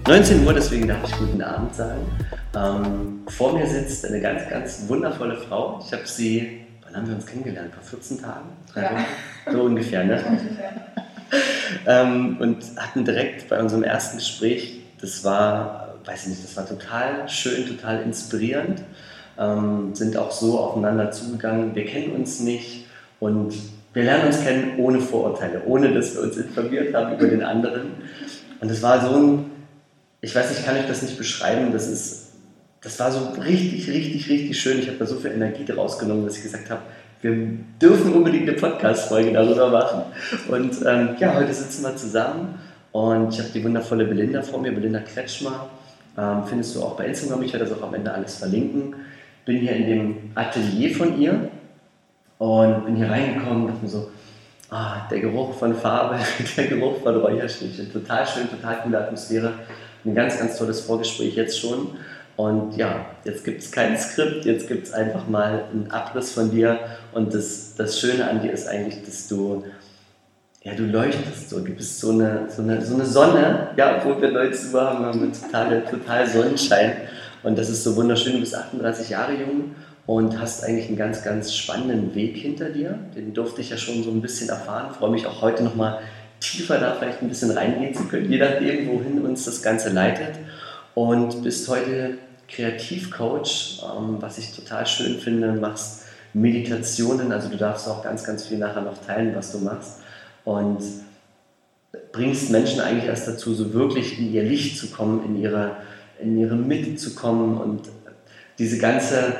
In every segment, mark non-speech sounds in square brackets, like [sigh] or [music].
19 Uhr, deswegen darf ich guten Abend sagen. Ähm, vor mir sitzt eine ganz, ganz wundervolle Frau. Ich habe sie, wann haben wir uns kennengelernt? Vor 14 Tagen? Drei ja. Wochen? So ungefähr, ne? ähm, und hatten direkt bei unserem ersten Gespräch, das war, weiß ich nicht, das war total schön, total inspirierend. Ähm, sind auch so aufeinander zugegangen. Wir kennen uns nicht und wir lernen uns kennen ohne Vorurteile, ohne dass wir uns informiert haben über den anderen. Und es war so ein, ich weiß nicht, ich kann euch das nicht beschreiben, das ist, das war so richtig, richtig, richtig schön. Ich habe da so viel Energie draus genommen, dass ich gesagt habe, wir dürfen unbedingt eine Podcast-Folge darüber machen. Und ähm, ja, heute sitzen wir zusammen und ich habe die wundervolle Belinda vor mir, Belinda Kretschmer. Ähm, findest du auch bei Instagram, ich werde das auch am Ende alles verlinken. Bin hier in dem Atelier von ihr und bin hier reingekommen und dachte mir so, ah, der Geruch von Farbe, [laughs] der Geruch von Räucherstäbchen, total schön, total coole Atmosphäre. Ein ganz, ganz tolles Vorgespräch jetzt schon. Und ja, jetzt gibt es kein Skript, jetzt gibt es einfach mal einen Abriss von dir. Und das, das Schöne an dir ist eigentlich, dass du, ja, du leuchtest so. Du bist so eine, so eine, so eine Sonne, ja, obwohl wir 19 Uhr haben, haben wir total, total Sonnenschein. Und das ist so wunderschön. Du bist 38 Jahre jung und hast eigentlich einen ganz, ganz spannenden Weg hinter dir. Den durfte ich ja schon so ein bisschen erfahren. Freue mich auch heute nochmal tiefer da vielleicht ein bisschen reingehen zu können, je nachdem, wohin uns das Ganze leitet. Und bist heute Kreativcoach, ähm, was ich total schön finde, machst Meditationen, also du darfst auch ganz, ganz viel nachher noch teilen, was du machst. Und bringst Menschen eigentlich erst dazu, so wirklich in ihr Licht zu kommen, in ihre, in ihre Mitte zu kommen und diese ganze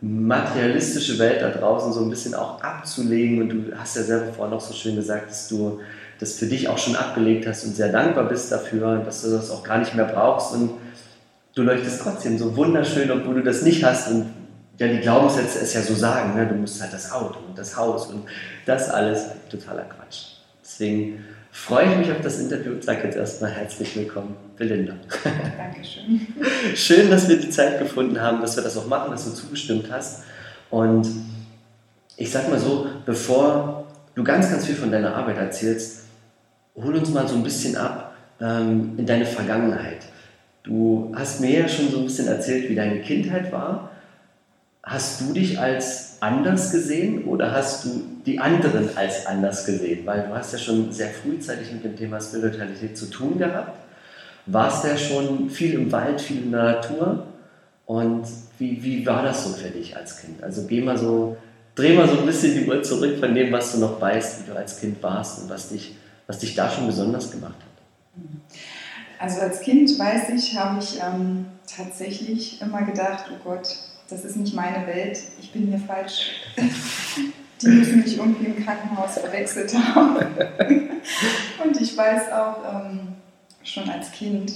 materialistische Welt da draußen so ein bisschen auch abzulegen. Und du hast ja selber vorhin auch so schön gesagt, dass du das für dich auch schon abgelegt hast und sehr dankbar bist dafür, dass du das auch gar nicht mehr brauchst und du leuchtest trotzdem so wunderschön, obwohl du das nicht hast. Und ja, die Glaubenssätze es ja so sagen, ne? du musst halt das Auto und das Haus und das alles, totaler Quatsch. Deswegen freue ich mich auf das Interview und sage jetzt erstmal herzlich willkommen, Belinda. Dankeschön. [laughs] Schön, dass wir die Zeit gefunden haben, dass wir das auch machen, dass du zugestimmt hast. Und ich sag mal so, bevor du ganz, ganz viel von deiner Arbeit erzählst, hol uns mal so ein bisschen ab ähm, in deine Vergangenheit. Du hast mir ja schon so ein bisschen erzählt, wie deine Kindheit war. Hast du dich als anders gesehen oder hast du die anderen als anders gesehen? Weil du hast ja schon sehr frühzeitig mit dem Thema Spiritualität zu tun gehabt. Warst ja schon viel im Wald, viel in der Natur. Und wie, wie war das so für dich als Kind? Also geh mal so, dreh mal so ein bisschen die Uhr zurück von dem, was du noch weißt, wie du als Kind warst und was dich, was dich da schon besonders gemacht hat. Also als Kind, weiß ich, habe ich ähm, tatsächlich immer gedacht, oh Gott, das ist nicht meine Welt, ich bin hier falsch. [laughs] Die müssen mich irgendwie im Krankenhaus verwechselt haben. [laughs] Und ich weiß auch, ähm, schon als Kind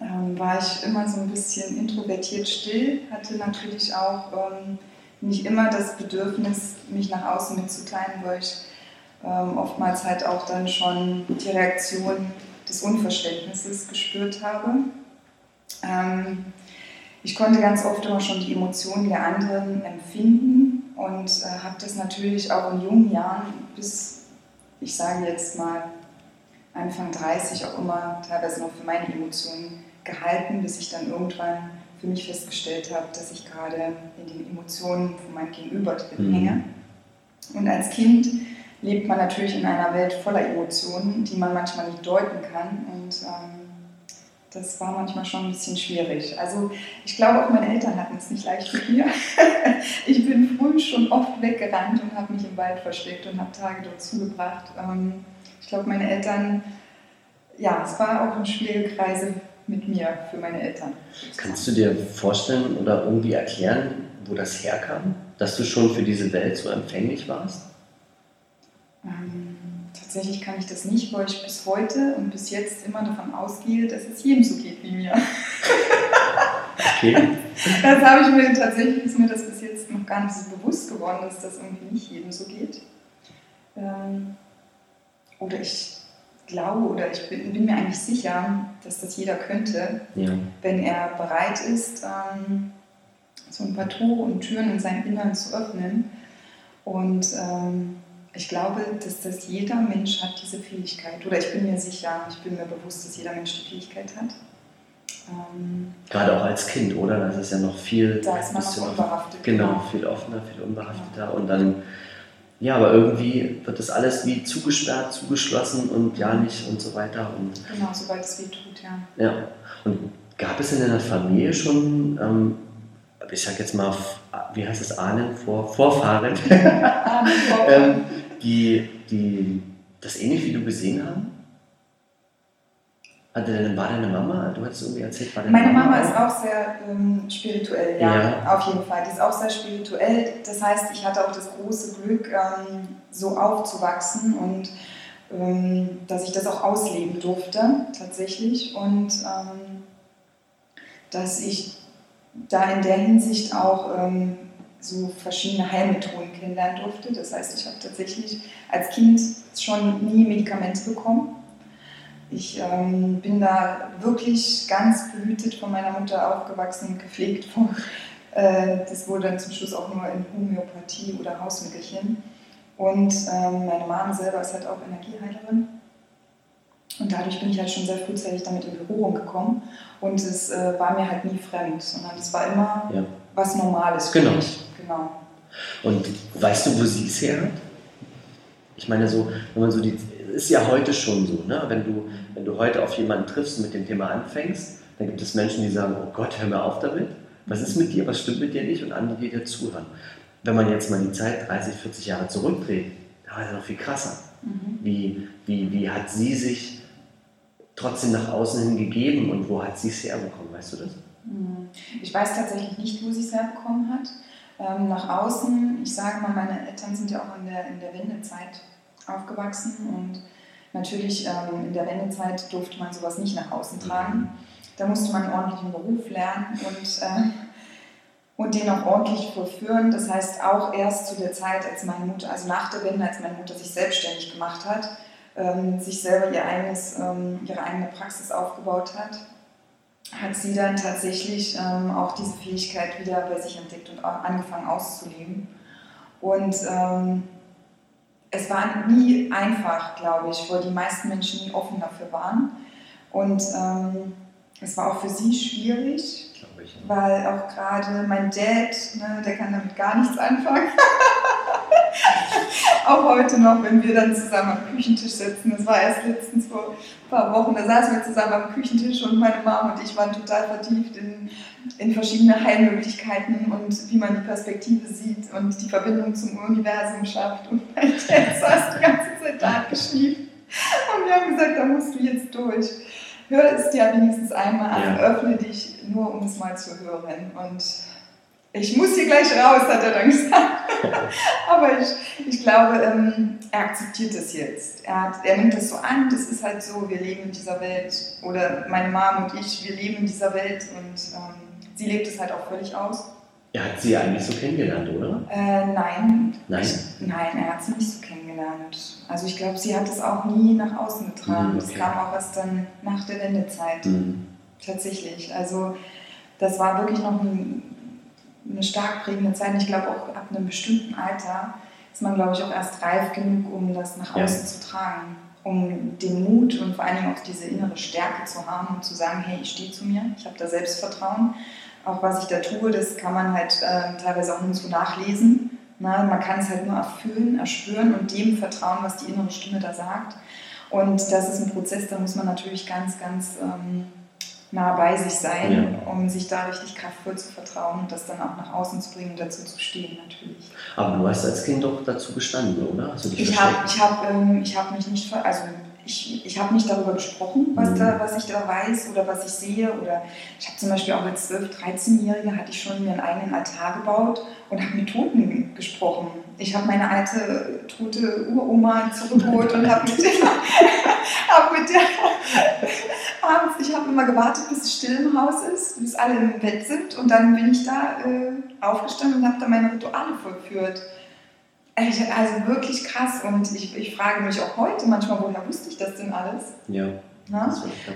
ähm, war ich immer so ein bisschen introvertiert still, hatte natürlich auch ähm, nicht immer das Bedürfnis, mich nach außen mitzuteilen, weil ich ähm, oftmals halt auch dann schon die Reaktion des Unverständnisses gespürt habe. Ähm, ich konnte ganz oft immer schon die Emotionen der anderen empfinden und äh, habe das natürlich auch in jungen Jahren bis, ich sage jetzt mal, Anfang 30 auch immer teilweise noch für meine Emotionen gehalten, bis ich dann irgendwann für mich festgestellt habe, dass ich gerade in den Emotionen von meinem Gegenüber drin mhm. hänge. Und als Kind lebt man natürlich in einer Welt voller Emotionen, die man manchmal nicht deuten kann. Und ähm, das war manchmal schon ein bisschen schwierig. Also ich glaube, auch meine Eltern hatten es nicht leicht mit mir. [laughs] ich bin früh schon oft weggerannt und habe mich im Wald versteckt und habe Tage dort zugebracht. Ähm, ich glaube, meine Eltern ja, es war auch eine schwierige Reise mit mir für meine Eltern. Kannst du dir vorstellen oder irgendwie erklären, wo das herkam, dass du schon für diese Welt so empfänglich warst? Ähm, tatsächlich kann ich das nicht, weil ich bis heute und bis jetzt immer davon ausgehe, dass es jedem so geht wie mir. Okay. [laughs] Das habe ich mir tatsächlich, ist mir das bis jetzt noch gar nicht so bewusst geworden, dass das irgendwie nicht jedem so geht. Ähm, oder ich glaube oder ich bin, bin, mir eigentlich sicher, dass das jeder könnte, ja. wenn er bereit ist, ähm, so ein paar Tore und Türen in seinem Inneren zu öffnen. Und ähm, ich glaube, dass das jeder Mensch hat, diese Fähigkeit. Oder ich bin mir sicher, ich bin mir bewusst, dass jeder Mensch die Fähigkeit hat. Ähm, Gerade auch als Kind, oder? Das ist ja noch viel. Da ist man noch unbehaftet. Genau, genau, viel offener, viel unbehafteter. Ja. Und dann, ja, aber irgendwie wird das alles wie zugesperrt, zugeschlossen und ja nicht und so weiter. Und, genau, sobald es weh tut, ja. Ja. Und gab es in deiner Familie schon, ähm, ich sag jetzt mal, wie heißt es, Ahnen, Vor, Vorfahren, [laughs] [laughs] ähm, die, die das ähnlich wie du gesehen haben? Hatte deine, war deine Mama, du hattest irgendwie erzählt, war deine Meine Mama, Mama ist auch sehr ähm, spirituell, ja, ja, auf jeden Fall. Die ist auch sehr spirituell. Das heißt, ich hatte auch das große Glück, ähm, so aufzuwachsen und ähm, dass ich das auch ausleben durfte, tatsächlich. Und ähm, dass ich da in der Hinsicht auch ähm, so verschiedene Heilmethoden kennenlernen durfte. Das heißt, ich habe tatsächlich als Kind schon nie Medikamente bekommen ich ähm, bin da wirklich ganz behütet von meiner Mutter aufgewachsen und gepflegt. Von, äh, das wurde dann zum Schluss auch nur in Homöopathie oder Hausmittelchen. Und ähm, meine Mama selber ist halt auch Energieheilerin. Und dadurch bin ich halt schon sehr frühzeitig damit in Berührung gekommen. Und es äh, war mir halt nie fremd, sondern es war immer ja. was Normales für genau. mich. Genau. Und weißt du, wo sie es her hat? Ich meine, so, wenn man so die, ist ja heute schon so, ne? wenn, du, wenn du heute auf jemanden triffst und mit dem Thema anfängst, dann gibt es Menschen, die sagen, oh Gott, hör mir auf damit, was ist mit dir, was stimmt mit dir nicht und andere, die dir zuhören. Wenn man jetzt mal die Zeit 30, 40 Jahre zurückdreht, da war es noch viel krasser. Mhm. Wie, wie, wie hat sie sich trotzdem nach außen hin gegeben und wo hat sie es herbekommen, weißt du das? Mhm. Ich weiß tatsächlich nicht, wo sie es herbekommen hat. Ähm, nach außen, ich sage mal, meine Eltern sind ja auch in der, in der Wendezeit aufgewachsen und natürlich ähm, in der Wendezeit durfte man sowas nicht nach außen tragen. Da musste man einen ordentlichen Beruf lernen und, äh, und den auch ordentlich vollführen. Das heißt, auch erst zu der Zeit, als meine Mutter, also nach der Wende, als meine Mutter sich selbstständig gemacht hat, ähm, sich selber ihr eigenes, ähm, ihre eigene Praxis aufgebaut hat, hat sie dann tatsächlich ähm, auch diese Fähigkeit wieder bei sich entdeckt und angefangen auszuleben. Und ähm, es war nie einfach, glaube ich, weil die meisten Menschen nie offen dafür waren. Und ähm, es war auch für sie schwierig, ich, ja. weil auch gerade mein Dad, ne, der kann damit gar nichts anfangen. [laughs] auch heute noch, wenn wir dann zusammen am Küchentisch sitzen, das war erst letztens vor ein paar Wochen, da saßen wir zusammen am Küchentisch und meine Mama und ich waren total vertieft in, in verschiedene Heilmöglichkeiten und wie man die Perspektive sieht und die Verbindung zum Universum schafft. Und mein Dad saß die ganze Zeit da geschnieft. Und wir haben gesagt, da musst du jetzt durch. Hör es dir wenigstens einmal an, ja. öffne dich nur, um es mal zu hören. Und ich muss hier gleich raus, hat er dann gesagt. [laughs] Aber ich, ich glaube, ähm, er akzeptiert das jetzt. Er, hat, er nimmt das so an, das ist halt so, wir leben in dieser Welt. Oder meine Mom und ich, wir leben in dieser Welt und ähm, sie lebt es halt auch völlig aus. Er hat sie ja eigentlich so kennengelernt, oder? Äh, nein. Nein? Ich, nein, er hat sie nicht so kennengelernt. Also ich glaube, sie hat es auch nie nach außen getragen. Mhm, okay. Das kam auch erst dann nach der Wendezeit. Mhm. Tatsächlich. Also das war wirklich noch ein eine stark prägende Zeit. Und ich glaube auch ab einem bestimmten Alter ist man, glaube ich, auch erst reif genug, um das nach außen ja. zu tragen. Um den Mut und vor allen Dingen auch diese innere Stärke zu haben und zu sagen, hey, ich stehe zu mir, ich habe da Selbstvertrauen. Auch was ich da tue, das kann man halt äh, teilweise auch nur so nachlesen. Na, man kann es halt nur erfüllen, erspüren und dem vertrauen, was die innere Stimme da sagt. Und das ist ein Prozess, da muss man natürlich ganz, ganz ähm, nah bei sich sein, ja. um sich da richtig kraftvoll zu vertrauen und das dann auch nach außen zu bringen und dazu zu stehen natürlich. Aber du hast als Kind doch dazu gestanden, oder? Ich habe ich hab, ähm, hab mich nicht, also ich ich, habe nicht darüber gesprochen, was, mhm. da, was ich da weiß oder was ich sehe. Oder ich habe zum Beispiel auch als 12-, 13-Jährige hatte ich schon mir einen eigenen Altar gebaut und habe mit Toten gesprochen. Ich habe meine alte tote Uroma zurückgeholt und habe mit, der, [laughs] hab mit der abends, ich habe immer gewartet, bis es still im Haus ist, bis alle im Bett sind und dann bin ich da äh, aufgestanden und habe da meine Rituale vollführt. Also wirklich krass und ich, ich frage mich auch heute manchmal, woher wusste ich das denn alles? Ja.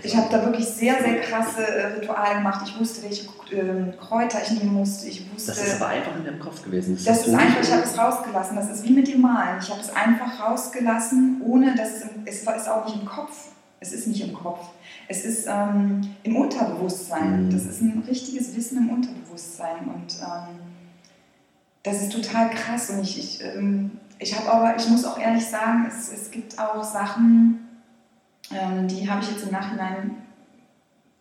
Ich habe da wirklich sehr, sehr krasse äh, Rituale gemacht. Ich wusste, welche äh, Kräuter ich nehmen musste. Ich wusste, das ist aber einfach in deinem Kopf gewesen. Das, das ist einfach, ich habe es rausgelassen. Das ist wie mit dem Malen. Ich habe es einfach rausgelassen, ohne dass es, es ist auch nicht im Kopf. Es ist nicht im Kopf. Es ist ähm, im Unterbewusstsein. Mhm. Das ist ein richtiges Wissen im Unterbewusstsein. Und ähm, das ist total krass. Und ich, ich, ähm, ich habe aber, ich muss auch ehrlich sagen, es, es gibt auch Sachen, ähm, die habe ich jetzt im Nachhinein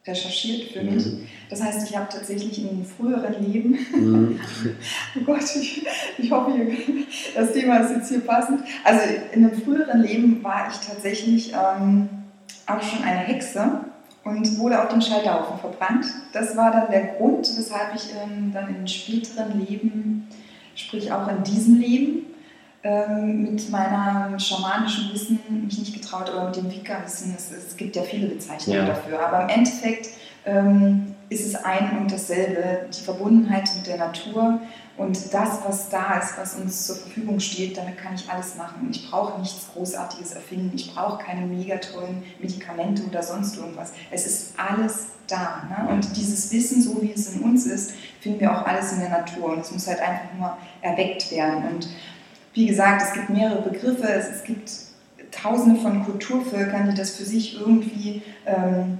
recherchiert für mich. Mhm. Das heißt, ich habe tatsächlich in einem früheren Leben, mhm. [laughs] oh Gott, ich, ich hoffe, [laughs] das Thema ist jetzt hier passend. Also in einem früheren Leben war ich tatsächlich ähm, auch schon eine Hexe und wurde auf dem Scheiterhaufen verbrannt. Das war dann der Grund, weshalb ich ähm, dann in späteren Leben sprich auch in diesem Leben, ähm, mit meinem schamanischen Wissen mich nicht getraut oder mit dem Vika-Wissen. Es, es, gibt ja viele Bezeichnungen ja. dafür. Aber im Endeffekt ähm, ist es ein und dasselbe. Die Verbundenheit mit der Natur und das, was da ist, was uns zur Verfügung steht, damit kann ich alles machen. Ich brauche nichts Großartiges erfinden. Ich brauche keine mega tollen Medikamente oder sonst irgendwas. Es ist alles da. Ne? Und dieses Wissen, so wie es in uns ist, finden wir auch alles in der Natur. Und es muss halt einfach nur erweckt werden. Und wie gesagt, es gibt mehrere Begriffe. Es, es gibt tausende von Kulturvölkern, die das für sich irgendwie ähm,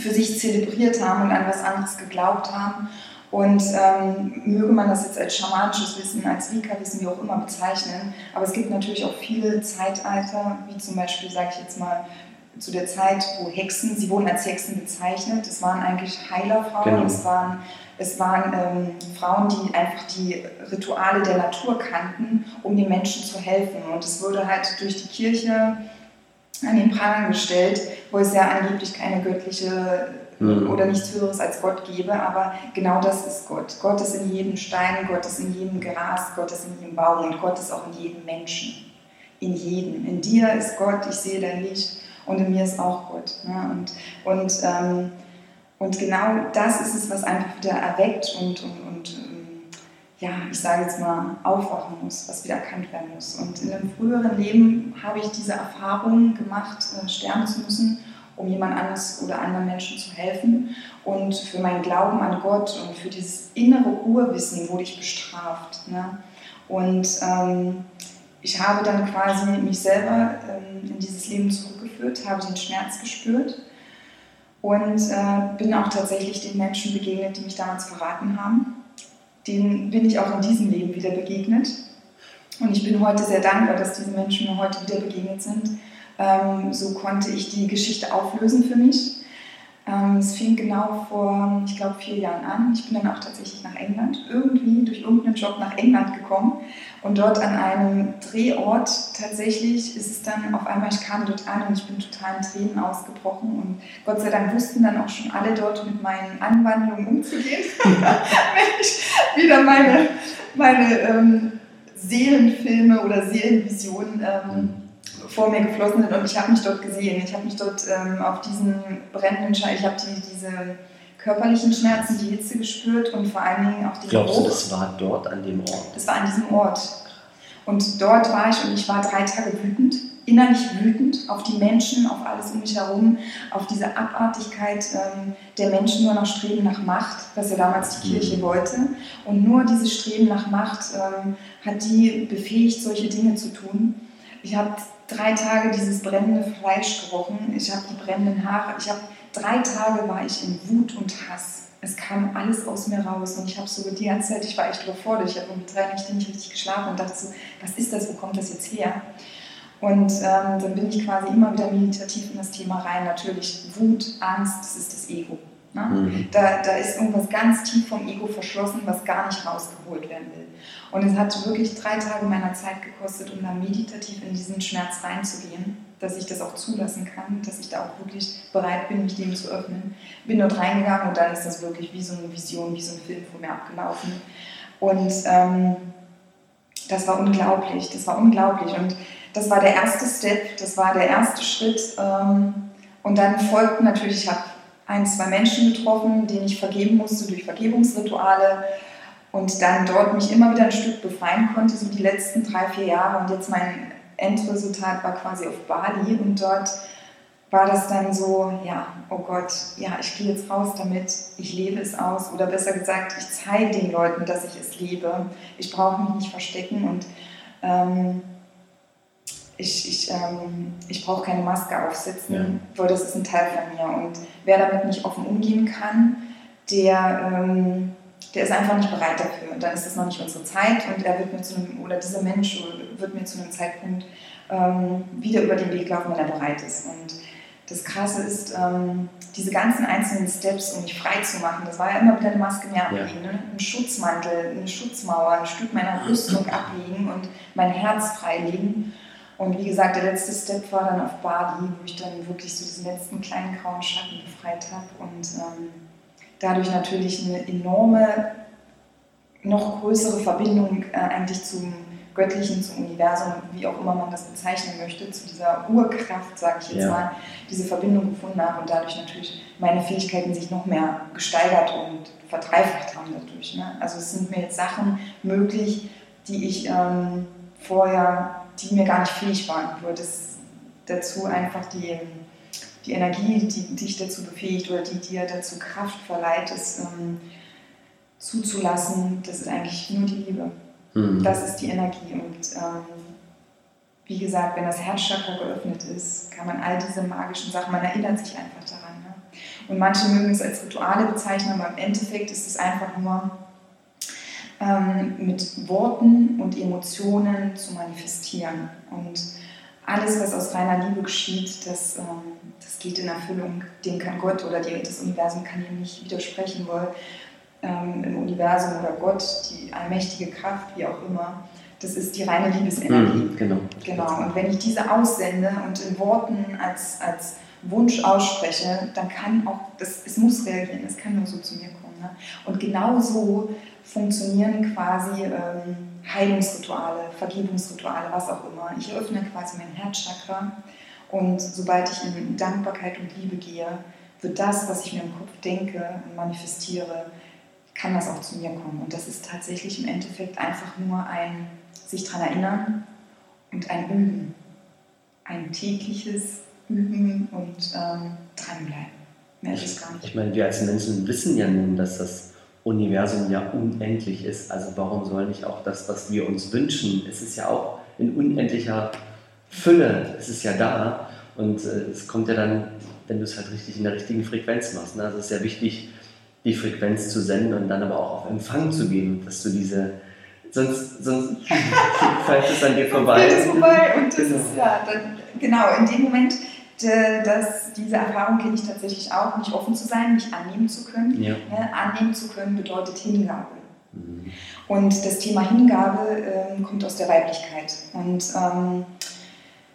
für sich zelebriert haben und an was anderes geglaubt haben. Und ähm, möge man das jetzt als schamanisches Wissen, als Vika-Wissen, wie auch immer bezeichnen. Aber es gibt natürlich auch viele Zeitalter, wie zum Beispiel, sage ich jetzt mal, zu der Zeit, wo Hexen, sie wurden als Hexen bezeichnet. Es waren eigentlich Heilerfrauen, genau. es waren, es waren ähm, Frauen, die einfach die Rituale der Natur kannten, um den Menschen zu helfen. Und es wurde halt durch die Kirche an den Pranger gestellt, wo es ja angeblich keine göttliche mhm. oder nichts Höheres als Gott gebe, aber genau das ist Gott. Gott ist in jedem Stein, Gott ist in jedem Gras, Gott ist in jedem Baum und Gott ist auch in jedem Menschen. In jedem. In dir ist Gott, ich sehe dein Licht und in mir ist auch Gott. Ne? Und, und, ähm, und genau das ist es, was einfach wieder erweckt und, und, und ja, ich sage jetzt mal, aufwachen muss, was wieder erkannt werden muss. Und in einem früheren Leben habe ich diese Erfahrung gemacht, äh, sterben zu müssen, um jemand anderes oder anderen Menschen zu helfen. Und für meinen Glauben an Gott und für dieses innere Urwissen wurde ich bestraft. Ne? Und ähm, ich habe dann quasi mich selber ähm, in dieses Leben zurückgeführt, habe den Schmerz gespürt und äh, bin auch tatsächlich den Menschen begegnet, die mich damals verraten haben. Denen bin ich auch in diesem Leben wieder begegnet. Und ich bin heute sehr dankbar, dass diese Menschen mir heute wieder begegnet sind. Ähm, so konnte ich die Geschichte auflösen für mich ähm, es fing genau vor, ich glaube, vier Jahren an. Ich bin dann auch tatsächlich nach England, irgendwie durch irgendeinen Job nach England gekommen. Und dort an einem Drehort tatsächlich ist es dann auf einmal, ich kam dort an und ich bin total in Tränen ausgebrochen. Und Gott sei Dank wussten dann auch schon alle dort mit meinen Anwandlungen umzugehen. [laughs] Wenn ich wieder meine, meine ähm, Seelenfilme oder Seelenvisionen ähm, vor mir geflossen sind und ich habe mich dort gesehen. Ich habe mich dort ähm, auf diesen brennenden Schein, ich habe die, diese körperlichen Schmerzen, die Hitze gespürt und vor allen Dingen auch die Glaubst Geruch. du, das war dort an dem Ort? Das war an diesem Ort. Und dort war ich und ich war drei Tage wütend, innerlich wütend auf die Menschen, auf alles um mich herum, auf diese Abartigkeit ähm, der Menschen, nur noch Streben nach Macht, was ja damals die Kirche mhm. wollte. Und nur dieses Streben nach Macht ähm, hat die befähigt, solche Dinge zu tun. Ich habe drei Tage dieses brennende Fleisch gerochen, ich habe die brennenden Haare, ich habe drei Tage war ich in Wut und Hass. Es kam alles aus mir raus und ich habe so die ganze Zeit, ich war echt überfordert, ich habe um drei Nächte nicht richtig geschlafen und dachte so, was ist das, wo kommt das jetzt her? Und ähm, dann bin ich quasi immer wieder meditativ in das Thema rein. Natürlich Wut, Angst, das ist das Ego. Ne? Mhm. Da, da ist irgendwas ganz tief vom Ego verschlossen, was gar nicht rausgeholt werden will. Und es hat wirklich drei Tage meiner Zeit gekostet, um da meditativ in diesen Schmerz reinzugehen. dass ich das auch zulassen kann, dass ich da auch wirklich bereit bin, mich dem zu öffnen. Bin dort reingegangen und dann ist das wirklich wie so eine Vision, wie so ein Film vor mir abgelaufen. Und ähm, das war unglaublich, das war unglaublich. Und das war der erste Step, das war der erste Schritt. Ähm, und dann folgten natürlich, ich habe ein, zwei Menschen getroffen, denen ich vergeben musste durch Vergebungsrituale und dann dort mich immer wieder ein Stück befreien konnte, so die letzten drei, vier Jahre. Und jetzt mein Endresultat war quasi auf Bali und dort war das dann so, ja, oh Gott, ja, ich gehe jetzt raus damit, ich lebe es aus oder besser gesagt, ich zeige den Leuten, dass ich es lebe. Ich brauche mich nicht verstecken und ähm, ich, ich, ähm, ich brauche keine Maske aufsetzen, ja. weil das ist ein Teil von mir. Und wer damit nicht offen umgehen kann, der, ähm, der ist einfach nicht bereit dafür. Und dann ist das noch nicht unsere Zeit und er wird mir zu einem, oder dieser Mensch wird mir zu einem Zeitpunkt ähm, wieder über den Weg laufen, wenn er bereit ist. Und das Krasse ist, ähm, diese ganzen einzelnen Steps, um mich frei zu machen, das war ja immer wieder eine Maske mehr ablegen, ja. ne? ein Schutzmantel, eine Schutzmauer, ein Stück meiner Rüstung [clears throat] ablegen und mein Herz freilegen. Und wie gesagt, der letzte Step war dann auf Bali, wo ich dann wirklich so diesen letzten kleinen grauen Schatten befreit habe und ähm, dadurch natürlich eine enorme, noch größere Verbindung äh, eigentlich zum Göttlichen, zum Universum, wie auch immer man das bezeichnen möchte, zu dieser Urkraft, sage ich jetzt ja. mal, diese Verbindung gefunden habe und dadurch natürlich meine Fähigkeiten sich noch mehr gesteigert und verdreifacht haben dadurch. Ne? Also es sind mir jetzt Sachen möglich, die ich ähm, vorher, die mir gar nicht fähig waren. Nur das dazu einfach die, die Energie, die dich dazu befähigt oder die dir dazu Kraft verleiht, es ähm, zuzulassen, das ist eigentlich nur die Liebe. Mhm. Das ist die Energie. Und ähm, wie gesagt, wenn das Herzchakra geöffnet ist, kann man all diese magischen Sachen, man erinnert sich einfach daran. Ne? Und manche mögen es als Rituale bezeichnen, aber im Endeffekt ist es einfach nur ähm, mit Worten und Emotionen zu manifestieren. Und alles, was aus reiner Liebe geschieht, das, ähm, das geht in Erfüllung. Dem kann Gott oder die, das Universum kann ihm nicht widersprechen, weil ähm, im Universum oder Gott, die allmächtige Kraft, wie auch immer, das ist die reine Liebesenergie. Mhm, genau. genau. Und wenn ich diese aussende und in Worten als, als Wunsch ausspreche, dann kann auch, das, es muss reagieren, es kann nur so zu mir kommen. Ne? Und genau so funktionieren quasi ähm, Heilungsrituale, Vergebungsrituale, was auch immer. Ich öffne quasi mein Herzchakra und sobald ich in Dankbarkeit und Liebe gehe, wird das, was ich mir im Kopf denke und manifestiere, kann das auch zu mir kommen. Und das ist tatsächlich im Endeffekt einfach nur ein sich daran erinnern und ein Üben. Ein tägliches Üben und ähm, dranbleiben. Mehr ist es gar nicht. Ich meine, wir als Menschen wissen ja nun, dass das Universum ja unendlich ist. Also warum soll nicht auch das, was wir uns wünschen, es ist ja auch in unendlicher Fülle, es ist ja da. Und äh, es kommt ja dann, wenn du es halt richtig in der richtigen Frequenz machst. Ne? Also es ist ja wichtig, die Frequenz zu senden und dann aber auch auf Empfang zu gehen, dass du diese, sonst, sonst [laughs] fällt es an dir vorbei. Vorbei und das genau. ist, ja, dann, genau, in dem Moment, dass diese Erfahrung kenne ich tatsächlich auch, nicht offen zu sein, nicht annehmen zu können. Ja. Ne? Annehmen zu können bedeutet Hingabe. Mhm. Und das Thema Hingabe ähm, kommt aus der Weiblichkeit. Und ähm,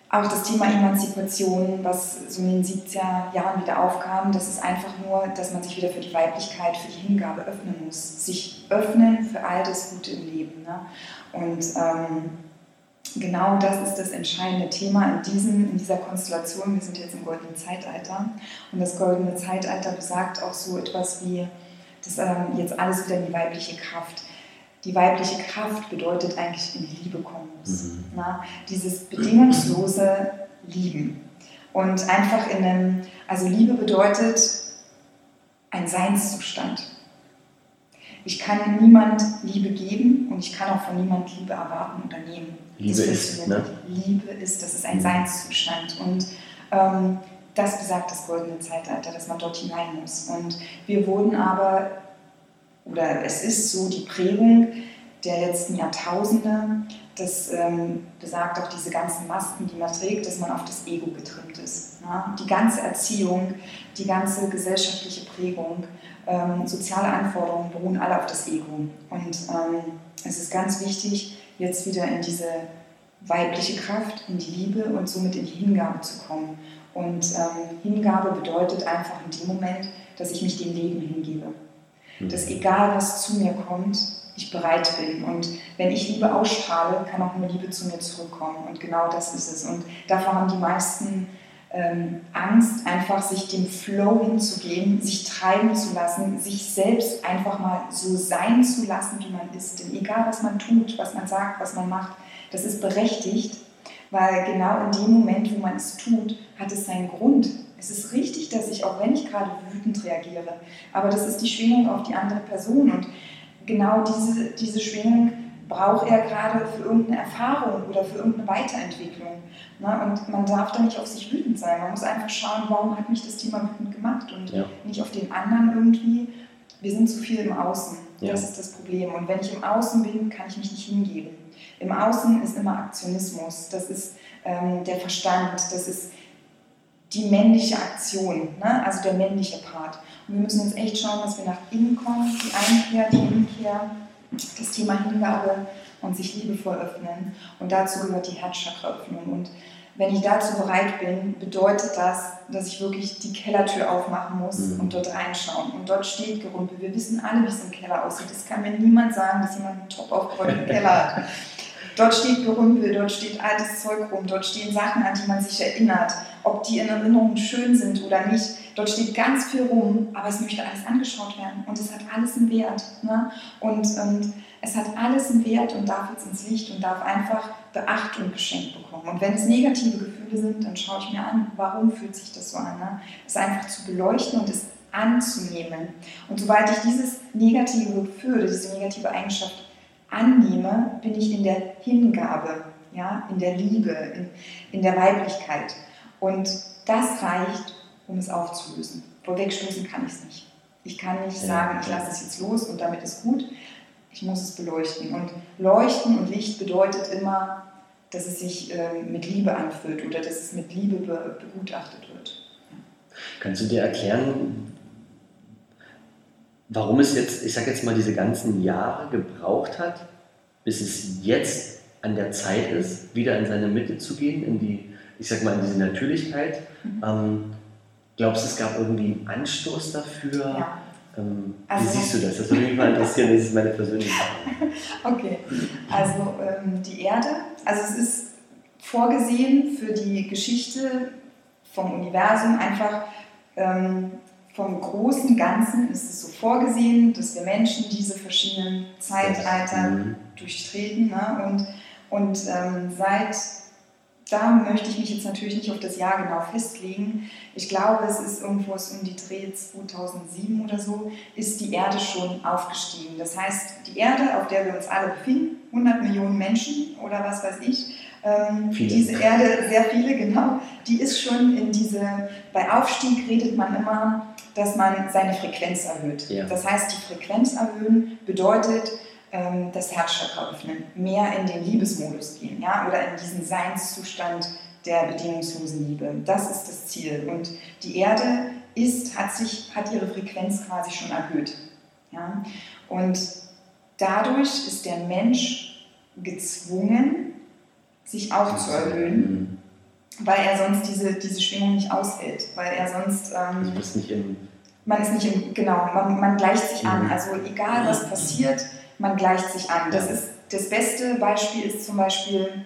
auch das Thema Emanzipation, was so in den 70er Jahren wieder aufkam, das ist einfach nur, dass man sich wieder für die Weiblichkeit, für die Hingabe öffnen muss. Sich öffnen für all das Gute im Leben. Ne? Und ähm, genau das ist das entscheidende Thema in, diesem, in dieser Konstellation. Wir sind jetzt im goldenen Zeitalter. Und das goldene Zeitalter besagt auch so etwas wie, dass ähm, jetzt alles wieder in die weibliche Kraft die weibliche Kraft bedeutet eigentlich in die Liebe kommen muss. Mhm. Na, dieses bedingungslose Lieben. Und einfach in einem, also Liebe bedeutet ein Seinszustand. Ich kann niemand Liebe geben und ich kann auch von niemand Liebe erwarten oder nehmen. Liebe ist, ne? Liebe ist, das ist ein Seinszustand. Und ähm, das besagt das goldene Zeitalter, dass man dort hinein muss. Und wir wurden aber oder es ist so die Prägung der letzten Jahrtausende, das ähm, besagt auch diese ganzen Masken, die man trägt, dass man auf das Ego getrimmt ist. Ja? Die ganze Erziehung, die ganze gesellschaftliche Prägung, ähm, soziale Anforderungen beruhen alle auf das Ego. Und ähm, es ist ganz wichtig, jetzt wieder in diese weibliche Kraft, in die Liebe und somit in die Hingabe zu kommen. Und ähm, Hingabe bedeutet einfach in dem Moment, dass ich mich dem Leben hingebe. Mhm. Dass egal was zu mir kommt, ich bereit bin. Und wenn ich Liebe ausstrahle, kann auch nur Liebe zu mir zurückkommen. Und genau das ist es. Und davor haben die meisten ähm, Angst, einfach sich dem Flow hinzugeben, sich treiben zu lassen, sich selbst einfach mal so sein zu lassen, wie man ist. Denn egal, was man tut, was man sagt, was man macht, das ist berechtigt, weil genau in dem Moment, wo man es tut, hat es seinen Grund. Es ist richtig, dass ich, auch wenn ich gerade wütend reagiere, aber das ist die Schwingung auf die andere Person und genau diese, diese Schwingung braucht er gerade für irgendeine Erfahrung oder für irgendeine Weiterentwicklung. Ne? Und man darf da nicht auf sich wütend sein. Man muss einfach schauen, warum hat mich das Thema wütend gemacht und ja. nicht auf den anderen irgendwie. Wir sind zu viel im Außen. Ja. Das ist das Problem. Und wenn ich im Außen bin, kann ich mich nicht hingeben. Im Außen ist immer Aktionismus. Das ist ähm, der Verstand. Das ist die männliche Aktion, ne? also der männliche Part. Und wir müssen jetzt echt schauen, dass wir nach innen kommen, die Einkehr, die Innenkehr, das Thema Hingabe und sich liebevoll öffnen. Und dazu gehört die Herzchakraöffnung. Und wenn ich dazu bereit bin, bedeutet das, dass ich wirklich die Kellertür aufmachen muss mhm. und dort reinschauen. Und dort steht Gerümpel. Wir wissen alle, wie es im Keller aussieht. Es kann mir niemand sagen, dass jemand einen top aufgeräumten [laughs] Keller hat. Dort steht Gerümpel, dort steht altes Zeug rum, dort stehen Sachen, an die man sich erinnert, ob die in Erinnerungen schön sind oder nicht. Dort steht ganz viel rum, aber es möchte alles angeschaut werden und es hat alles einen Wert. Ne? Und, und es hat alles einen Wert und darf jetzt ins Licht und darf einfach Beachtung geschenkt bekommen. Und wenn es negative Gefühle sind, dann schaue ich mir an, warum fühlt sich das so an. Ne? Es einfach zu beleuchten und es anzunehmen. Und sobald ich dieses negative Gefühl, diese negative Eigenschaft annehme, bin ich in der Hingabe, ja, in der Liebe, in, in der Weiblichkeit. Und das reicht, um es aufzulösen. Vorwegstoßen kann ich es nicht. Ich kann nicht sagen, ich lasse es jetzt los und damit ist gut. Ich muss es beleuchten. Und Leuchten und Licht bedeutet immer, dass es sich äh, mit Liebe anfühlt oder dass es mit Liebe be begutachtet wird. Ja. Kannst du dir erklären, warum es jetzt, ich sage jetzt mal, diese ganzen Jahre gebraucht hat, bis es jetzt an der Zeit ist, wieder in seine Mitte zu gehen, in die, ich sag mal, in diese Natürlichkeit. Mhm. Ähm, glaubst du, es gab irgendwie einen Anstoß dafür? Ja. Ähm, also, wie siehst du das? Das würde mich mal interessieren, das ist meine persönliche [laughs] Frage. okay, also ähm, die Erde, also es ist vorgesehen für die Geschichte vom Universum einfach ähm, vom großen Ganzen ist es so vorgesehen, dass wir Menschen diese verschiedenen Zeitalter mhm. durchtreten. Ne? Und, und ähm, seit da möchte ich mich jetzt natürlich nicht auf das Jahr genau festlegen. Ich glaube, es ist irgendwo um die Dreh 2007 oder so, ist die Erde schon aufgestiegen. Das heißt, die Erde, auf der wir uns alle befinden, 100 Millionen Menschen oder was weiß ich, ähm, diese Erde, sehr viele, genau, die ist schon in diese, bei Aufstieg redet man immer dass man seine Frequenz erhöht. Ja. Das heißt, die Frequenz erhöhen bedeutet, ähm, das Herzchakra öffnen, mehr in den Liebesmodus gehen ja? oder in diesen Seinszustand der bedingungslosen Liebe. Das ist das Ziel. Und die Erde ist, hat, sich, hat ihre Frequenz quasi schon erhöht. Ja? Und dadurch ist der Mensch gezwungen, sich auch zu erhöhen mhm weil er sonst diese, diese Schwingung nicht aushält, weil er sonst... Ähm, ist nicht im, man ist nicht im... Genau, man, man gleicht sich mhm. an. Also egal, was passiert, man gleicht sich an. Das, ist, das beste Beispiel ist zum Beispiel...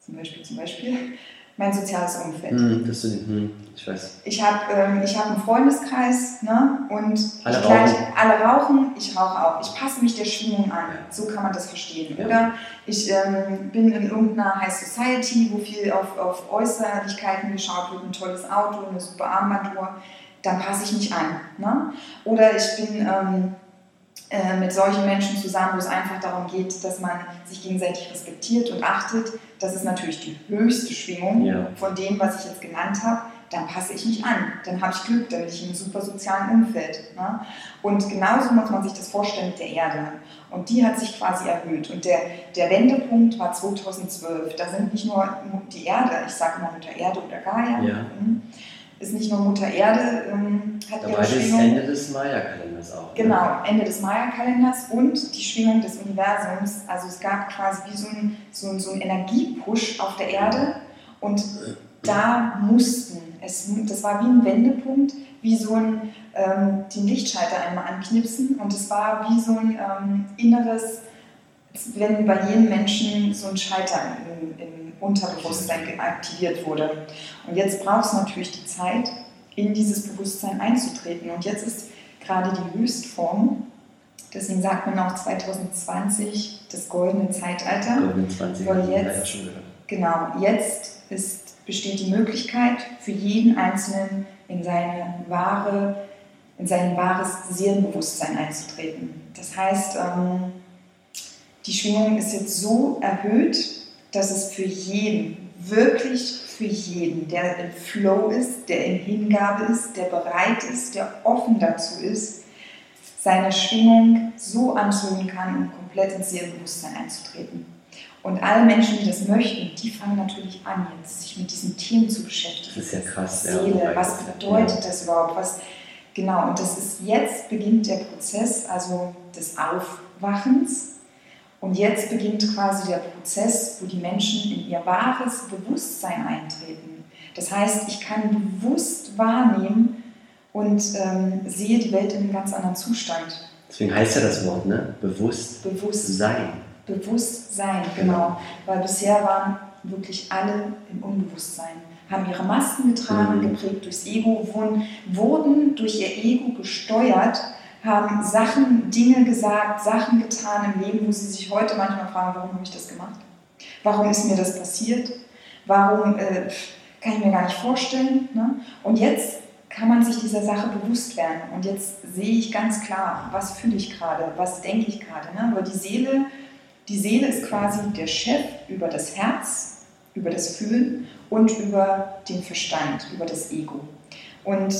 Zum Beispiel, zum Beispiel [laughs] mein soziales Umfeld. Mhm, das sind, mhm, ich weiß. Ich habe ähm, hab einen Freundeskreis ne, und alle, ich rauchen. alle rauchen, ich rauche auch. Ich passe mich der Schwingung an. So kann man das verstehen. Ja. Oder ich ähm, bin in irgendeiner High Society, wo viel auf, auf Äußerlichkeiten geschaut wird, ein tolles Auto, eine super Armbanduhr. Dann passe ich mich an. Ne? Oder ich bin... Ähm, äh, mit solchen Menschen zusammen, wo es einfach darum geht, dass man sich gegenseitig respektiert und achtet. Das ist natürlich die höchste Schwingung ja. von dem, was ich jetzt genannt habe. Dann passe ich mich an, dann habe ich Glück, dann bin ich in einem super sozialen Umfeld. Ne? Und genauso muss man sich das vorstellen mit der Erde. Und die hat sich quasi erhöht. Und der, der Wendepunkt war 2012. Da sind nicht nur die Erde, ich sage immer Mutter Erde oder Gaia, ja. Ist nicht nur Mutter Erde, ähm, hat Da ihre Schwingung. Ende des Maya-Kalenders auch. ne? Genau, Ende des Maya-Kalenders und die Schwingung des Universums. Also es gab quasi wie so ein, so so ein Energiepush auf der Erde und da mussten, es, das war wie ein Wendepunkt, wie so ein, ähm, den Lichtschalter einmal anknipsen und es war wie so ein ähm, inneres, wenn bei jedem Menschen so ein Schalter im, im Unterbewusstsein aktiviert wurde. Und jetzt braucht es natürlich die Zeit, in dieses Bewusstsein einzutreten. Und jetzt ist gerade die Höchstform, deswegen sagt man auch 2020 das goldene Zeitalter. Goldenen 20 Weil jetzt- ja. Genau, jetzt ist, besteht die Möglichkeit für jeden Einzelnen in seine wahre, in sein wahres Seelenbewusstsein einzutreten. Das heißt, ähm, die Schwingung ist jetzt so erhöht, dass es für jeden, wirklich für jeden, der im Flow ist, der in Hingabe ist, der bereit ist, der offen dazu ist, seine Schwingung so anzuhören kann, um komplett ins Seelenbewusstsein einzutreten. Und alle Menschen, die das möchten, die fangen natürlich an, jetzt sich mit diesen Themen zu beschäftigen. Das ist ja krass. ja. Seele, was bedeutet das überhaupt? Was, genau, und das ist jetzt beginnt der Prozess, also des Aufwachens. Und jetzt beginnt quasi der Prozess, wo die Menschen in ihr wahres Bewusstsein eintreten. Das heißt, ich kann bewusst wahrnehmen und ähm, sehe die Welt in einem ganz anderen Zustand. Deswegen heißt ja das Wort, ne? Bewusst Bewusst sein. Bewusstsein, genau. Weil bisher waren wirklich alle im Unbewusstsein, haben ihre Masken getragen, Mhm. geprägt durchs Ego, wurden, wurden durch ihr Ego gesteuert, haben Sachen, Dinge gesagt, Sachen getan im Leben, wo sie sich heute manchmal fragen, warum habe ich das gemacht? Warum ist mir das passiert? Warum äh, kann ich mir gar nicht vorstellen? Ne? Und jetzt kann man sich dieser Sache bewusst werden. Und jetzt sehe ich ganz klar, was fühle ich gerade, was denke ich gerade. Ne? Aber die Seele, die Seele ist quasi der Chef über das Herz, über das Fühlen und über den Verstand, über das Ego. Und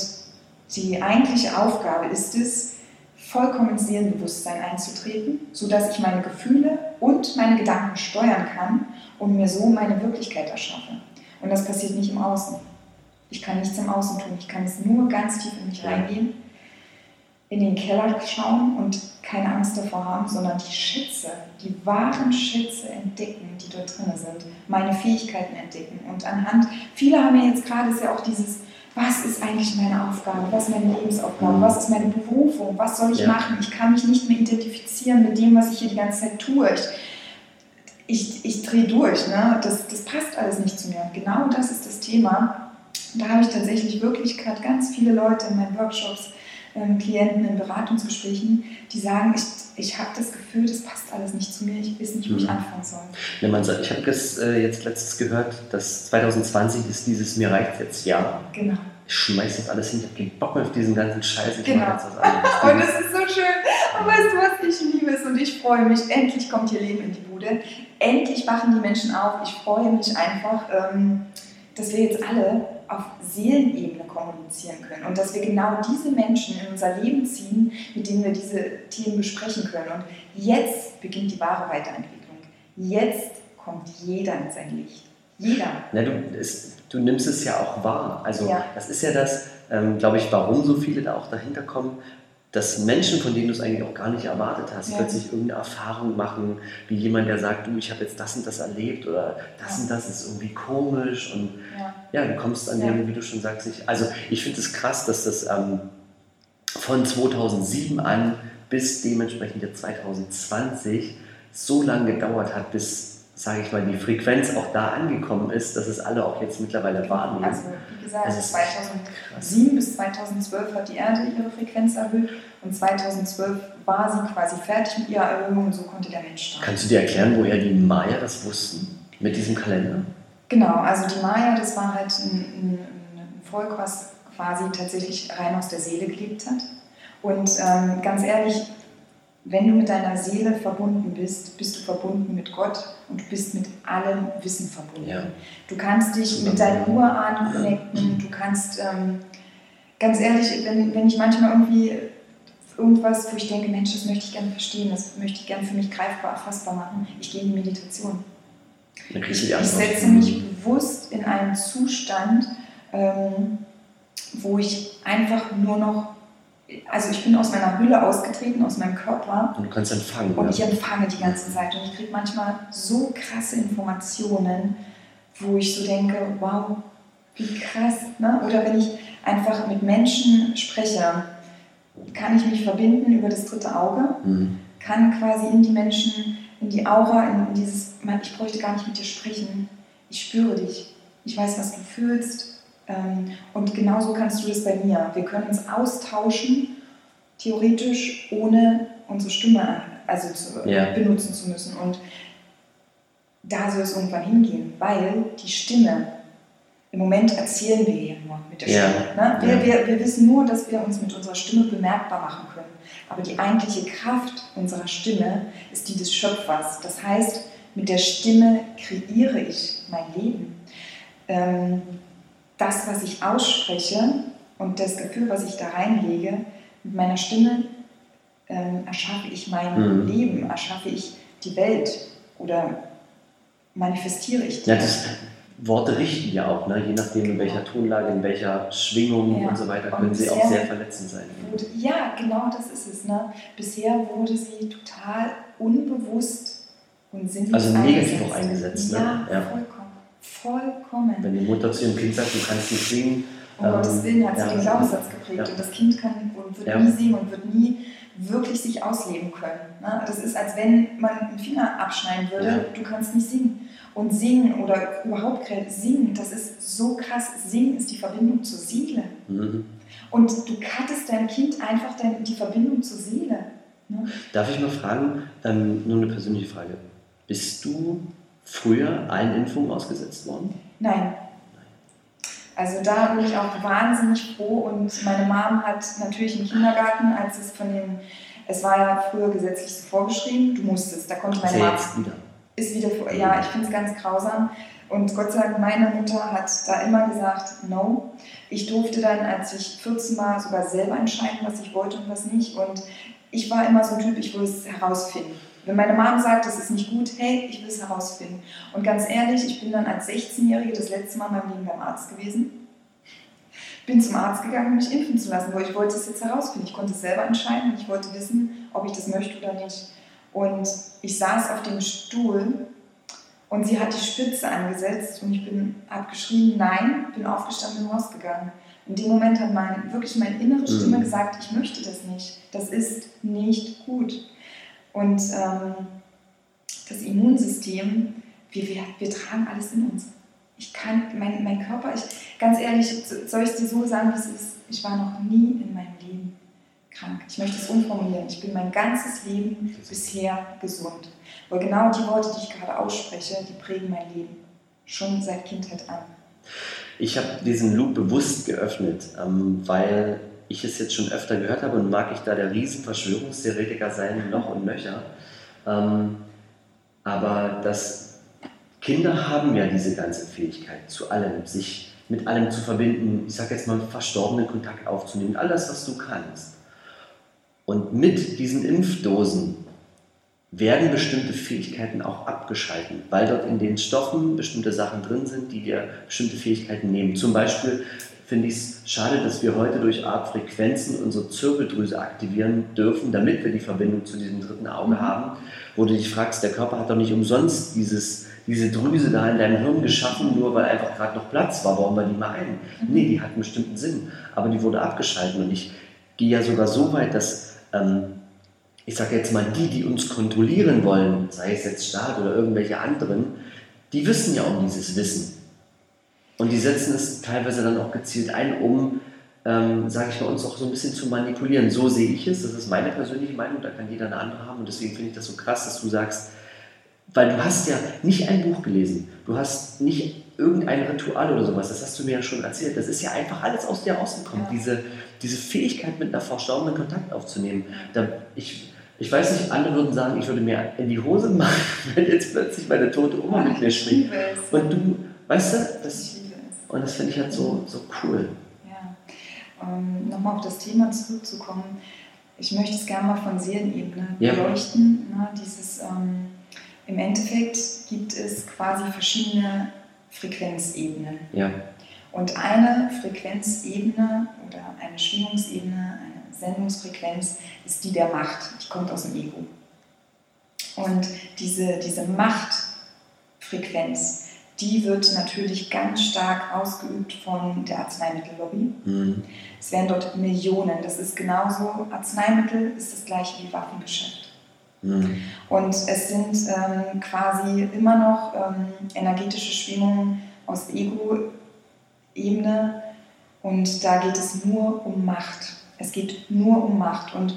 die eigentliche Aufgabe ist es, vollkommen Seelenbewusstsein einzutreten, sodass ich meine Gefühle und meine Gedanken steuern kann und mir so meine Wirklichkeit erschaffe. Und das passiert nicht im Außen. Ich kann nichts im Außen tun. Ich kann es nur ganz tief in mich reingehen, in den Keller schauen und keine Angst davor haben, sondern die Schätze, die wahren Schätze entdecken, die dort drin sind, meine Fähigkeiten entdecken. Und anhand, viele haben ja jetzt gerade ist ja auch dieses, was ist eigentlich meine Aufgabe, was ist meine Lebensaufgabe, was ist meine Berufung, was soll ich Ja. machen? Ich kann mich nicht mehr identifizieren mit dem, was ich hier die ganze Zeit tue. Ich, ich, ich drehe durch, ne? das, das passt alles nicht zu mir. Und genau das ist das Thema. Und da habe ich tatsächlich wirklich gerade ganz viele Leute in meinen Workshops, ähm, Klienten in Beratungsgesprächen, die sagen, ich, ich habe das Gefühl, das passt alles nicht zu mir, ich weiß nicht, wo ich Mhm. anfangen soll. Ja, man sagt, ich habe das äh, jetzt letztes gehört, dass 2020 ist dieses Mir reicht jetzt Jahr. Genau. Ich schmeiß das alles hin, ich habe keinen Bock mehr auf diesen ganzen Scheiß, ich Genau. jetzt was anderes. [laughs] Und es ist so schön. Und weißt du, was ich liebe es und ich freue mich. Endlich kommt hier Leben in die Bude. Endlich wachen die Menschen auf. Ich freue mich einfach, ähm, dass wir jetzt alle auf Seelenebene kommunizieren können und dass wir genau diese Menschen in unser Leben ziehen, mit denen wir diese Themen besprechen können. Und jetzt beginnt die wahre Weiterentwicklung. Jetzt kommt jeder in sein Licht. Jeder. Na, du, es, du nimmst es ja auch wahr. Also Ja. das ist ja das, ähm, glaube ich, warum so viele da auch dahinter kommen, dass Menschen, von denen du es eigentlich auch gar nicht erwartet hast, Ja. plötzlich irgendeine Erfahrung machen, wie jemand, der sagt, du, ich habe jetzt das und das erlebt oder das Ja. und das ist irgendwie komisch und Ja. ja, du kommst an dem, wie du schon sagst, nicht. Also ich finde es krass, dass das ähm, von 2007 an bis dementsprechend jetzt 2020 so lange gedauert hat, bis, sage ich mal, die Frequenz auch da angekommen ist, dass es alle auch jetzt mittlerweile wahrnehmen. Also, wie gesagt, Also es ist 2007 bis 2012 hat die Erde ihre Frequenz erhöht und 2012 war sie quasi fertig mit ihrer Erhöhung und so konnte der Mensch starten. Kannst du dir erklären, woher die Maya das wussten mit diesem Kalender? Genau, also die Maya, das war halt ein, ein, ein Volk, was quasi tatsächlich rein aus der Seele gelebt hat. Und ähm, ganz ehrlich, wenn du mit deiner Seele verbunden bist, bist du verbunden mit Gott und du bist mit allem Wissen verbunden. Ja. Du kannst dich mit deinen Urahnen connecten, du kannst, ähm, ganz ehrlich, wenn, wenn ich manchmal irgendwie irgendwas, wo ich denke, Mensch, das möchte ich gerne verstehen, das möchte ich gerne für mich greifbar, erfassbar machen, ich gehe in die Meditation. Ich, ich setze mich bewusst in einen Zustand, ähm, wo ich einfach nur noch, also ich bin aus meiner Hülle ausgetreten, aus meinem Körper. Und du kannst empfangen. Und ja. ich empfange die ganze Zeit. Und ich kriege manchmal so krasse Informationen, wo ich so denke, wow, wie krass. Ne? Oder wenn ich einfach mit Menschen spreche, kann ich mich verbinden über das dritte Auge, Mhm. kann quasi in die Menschen, in die Aura, in dieses, man, ich bräuchte gar nicht mit dir sprechen. Ich spüre dich. Ich weiß, was du fühlst. Ähm, Und genauso kannst du das bei mir. Wir können uns austauschen, theoretisch, ohne unsere Stimme also zu, Ja. benutzen zu müssen. Und da soll es irgendwann hingehen, weil die Stimme, im Moment erzählen wir hier nur mit der Ja. Stimme. Ne? Wir, Ja. wir, wir wissen nur, dass wir uns mit unserer Stimme bemerkbar machen können. Aber die eigentliche Kraft unserer Stimme ist die des Schöpfers. Das heißt, mit der Stimme kreiere ich mein Leben. Ähm, das, was ich ausspreche und das Gefühl, was ich da reinlege, mit meiner Stimme ähm, erschaffe ich mein Mhm. Leben, erschaffe ich die Welt oder manifestiere ich die Ja, das, Worte richten ja auch, ne? je nachdem in welcher Tonlage, in welcher Schwingung Ja. und so weiter, können sie auch sehr verletzend sein. wurde, ja, genau das ist es. Ne? Bisher wurde sie total unbewusst und sinnlos Also negativ auch eingesetzt, ne? Ja, Ja. vollkommen. Vollkommen. Wenn die Mutter zu ihrem Kind sagt, du kannst nicht singen, Um Ähm, Gottes Willen hat sie ja, den Glaubenssatz geprägt. ja. Und das Kind kann und wird Ja. nie singen und wird nie wirklich sich ausleben können. Ne? Das ist, als wenn man einen Finger abschneiden würde, du kannst nicht singen. Und singen oder überhaupt singen, das ist so krass. Singen ist die Verbindung zur Seele. mhm. Und du cuttest deinem Kind einfach die Verbindung zur Seele. Ne? Darf ich mal fragen, ähm, nur eine persönliche Frage. Bist du früher allen Impfungen ausgesetzt worden? Nein. Also da bin ich auch wahnsinnig froh und meine Mom hat natürlich im Kindergarten, als es von den, es war ja früher gesetzlich so vorgeschrieben, du musstest, da konnte meine Mom, wieder. ist wieder, vor- ja, ich finde es ganz grausam und Gott sei Dank, meine Mutter hat da immer gesagt, no. Ich durfte dann, als ich 14 war, sogar selber entscheiden, was ich wollte und was nicht und ich war immer so ein Typ, ich will es herausfinden. Wenn meine Mom sagt, das ist nicht gut, hey, ich will es herausfinden. Und ganz ehrlich, ich bin dann als 16-Jährige das letzte Mal in meinem Leben beim Arzt gewesen. Bin zum Arzt gegangen, um mich impfen zu lassen, weil ich wollte es jetzt herausfinden. Ich konnte es selber entscheiden und ich wollte wissen, ob ich das möchte oder nicht. Und ich saß auf dem Stuhl und sie hat die Spitze angesetzt und ich bin abgeschrieben, nein, bin aufgestanden und rausgegangen. In dem Moment hat mein, wirklich meine innere Stimme Mhm. gesagt, ich möchte das nicht. Das ist nicht gut. Und ähm, das Immunsystem, wir, wir, wir tragen alles in uns. Ich kann, mein, mein Körper, ich, ganz ehrlich, so- soll ich es dir so sagen, wie es ist? Ich war noch nie in meinem Leben krank. Ich möchte es umformulieren. Ich bin mein ganzes Leben bisher gesund. Weil genau die Worte, die ich gerade ausspreche, die prägen mein Leben. Schon seit Kindheit an. Ich habe diesen Loop bewusst geöffnet, ähm, weil ich es jetzt schon öfter gehört habe und mag ich da der riesen Verschwörungstheoretiker sein, noch und nöcher. Ähm, aber das Kinder haben ja diese ganze Fähigkeit zu allem, sich mit allem zu verbinden, ich sage jetzt mal verstorbenen Kontakt aufzunehmen, all das, was du kannst. Und mit diesen Impfdosen werden bestimmte Fähigkeiten auch abgeschalten, weil dort in den Stoffen bestimmte Sachen drin sind, die dir bestimmte Fähigkeiten nehmen. Zum Beispiel finde ich es schade, dass wir heute durch Art Frequenzen unsere Zirbeldrüse aktivieren dürfen, damit wir die Verbindung zu diesem dritten Auge Mhm. haben, wo du dich fragst, der Körper hat doch nicht umsonst dieses, diese Drüse da in deinem Hirn geschaffen, nur weil einfach gerade noch Platz war, bauen wir die mal ein. Mhm. Nee, die hat einen bestimmten Sinn, aber die wurde abgeschaltet und ich gehe ja sogar so weit, dass ähm, ich sage jetzt mal, die, die uns kontrollieren wollen, sei es jetzt Staat oder irgendwelche anderen, die wissen ja um dieses Wissen. Und die setzen es teilweise dann auch gezielt ein, um, ähm, sage ich mal, uns auch so ein bisschen zu manipulieren. So sehe ich es, das ist meine persönliche Meinung, da kann jeder eine andere haben. Und deswegen finde ich das so krass, dass du sagst, weil du hast ja nicht ein Buch gelesen, du hast nicht irgendein Ritual oder sowas, das hast du mir ja schon erzählt. Das ist ja einfach alles aus dir rausgekommen, Ja. diese, diese Fähigkeit mit einer Verstorbenen Kontakt aufzunehmen. Da, ich, ich weiß nicht, andere würden sagen, ich würde mir in die Hose machen, [laughs] wenn jetzt plötzlich meine tote Oma mit mir es. Und du, weißt du, das. Und das finde ich halt so, so cool. Ja. Ähm, Nochmal auf das Thema zurückzukommen. Ich möchte es gerne mal von Seelenebene Ja. beleuchten. Ne? Dieses, ähm, Im Endeffekt gibt es quasi verschiedene Frequenzebenen. Ja, Und eine Frequenzebene oder eine Schwingungsebene, eine Sendungsfrequenz ist die der Macht. Die kommt aus dem Ego. Und diese, diese Machtfrequenz, die wird natürlich ganz stark ausgeübt von der Arzneimittellobby. Mhm. Es werden dort Millionen. Das ist genauso, Arzneimittel ist das gleiche wie Waffengeschäft. Mhm. Und es sind ähm, quasi immer noch ähm, energetische Schwingungen aus Ego-Ebene und da geht es nur um Macht. Es geht nur um Macht. Und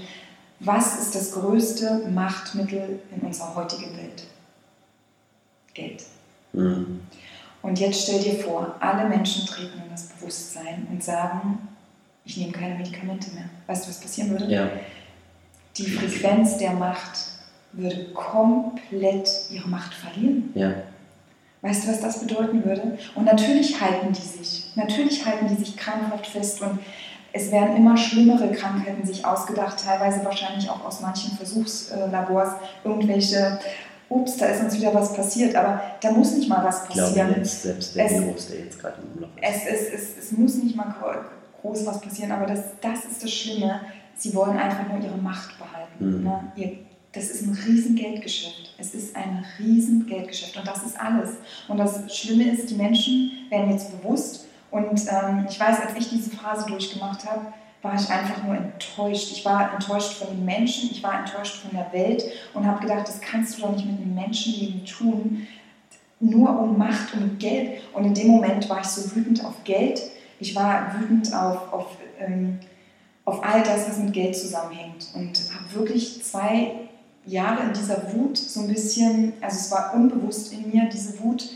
was ist das größte Machtmittel in unserer heutigen Welt? Geld. Mhm. Und jetzt stell dir vor, alle Menschen treten in das Bewusstsein und sagen, ich nehme keine Medikamente mehr. Weißt du, was passieren würde? Ja. Die Frequenz der Macht würde komplett ihre Macht verlieren. Ja. Weißt du, was das bedeuten würde? Und natürlich halten die sich. Natürlich halten die sich krankhaft fest und es werden immer schlimmere Krankheiten sich ausgedacht, teilweise wahrscheinlich auch aus manchen Versuchslabors, irgendwelche ups, da ist uns wieder was passiert, aber da muss nicht mal was passieren. Ich glaube, jetzt, selbst der es, Virus, der jetzt gerade im Umlauf ist. Es, es, es, es, muss nicht mal groß was passieren, aber das, das ist das Schlimme. Sie wollen einfach nur ihre Macht behalten. Mhm. Ne? Ihr, das ist ein riesen Geldgeschäft. Es ist ein riesen Geldgeschäft und das ist alles. Und das Schlimme ist, die Menschen werden jetzt bewusst und ähm, ich weiß, als ich diese Phase durchgemacht habe, war ich einfach nur enttäuscht. Ich war enttäuscht von den Menschen, ich war enttäuscht von der Welt und habe gedacht, das kannst du doch nicht mit einem Menschenleben tun, nur um Macht und Geld. Und in dem Moment war ich so wütend auf Geld, ich war wütend auf, auf, ähm, auf all das, was mit Geld zusammenhängt und habe wirklich zwei Jahre in dieser Wut so ein bisschen, also es war unbewusst in mir, diese Wut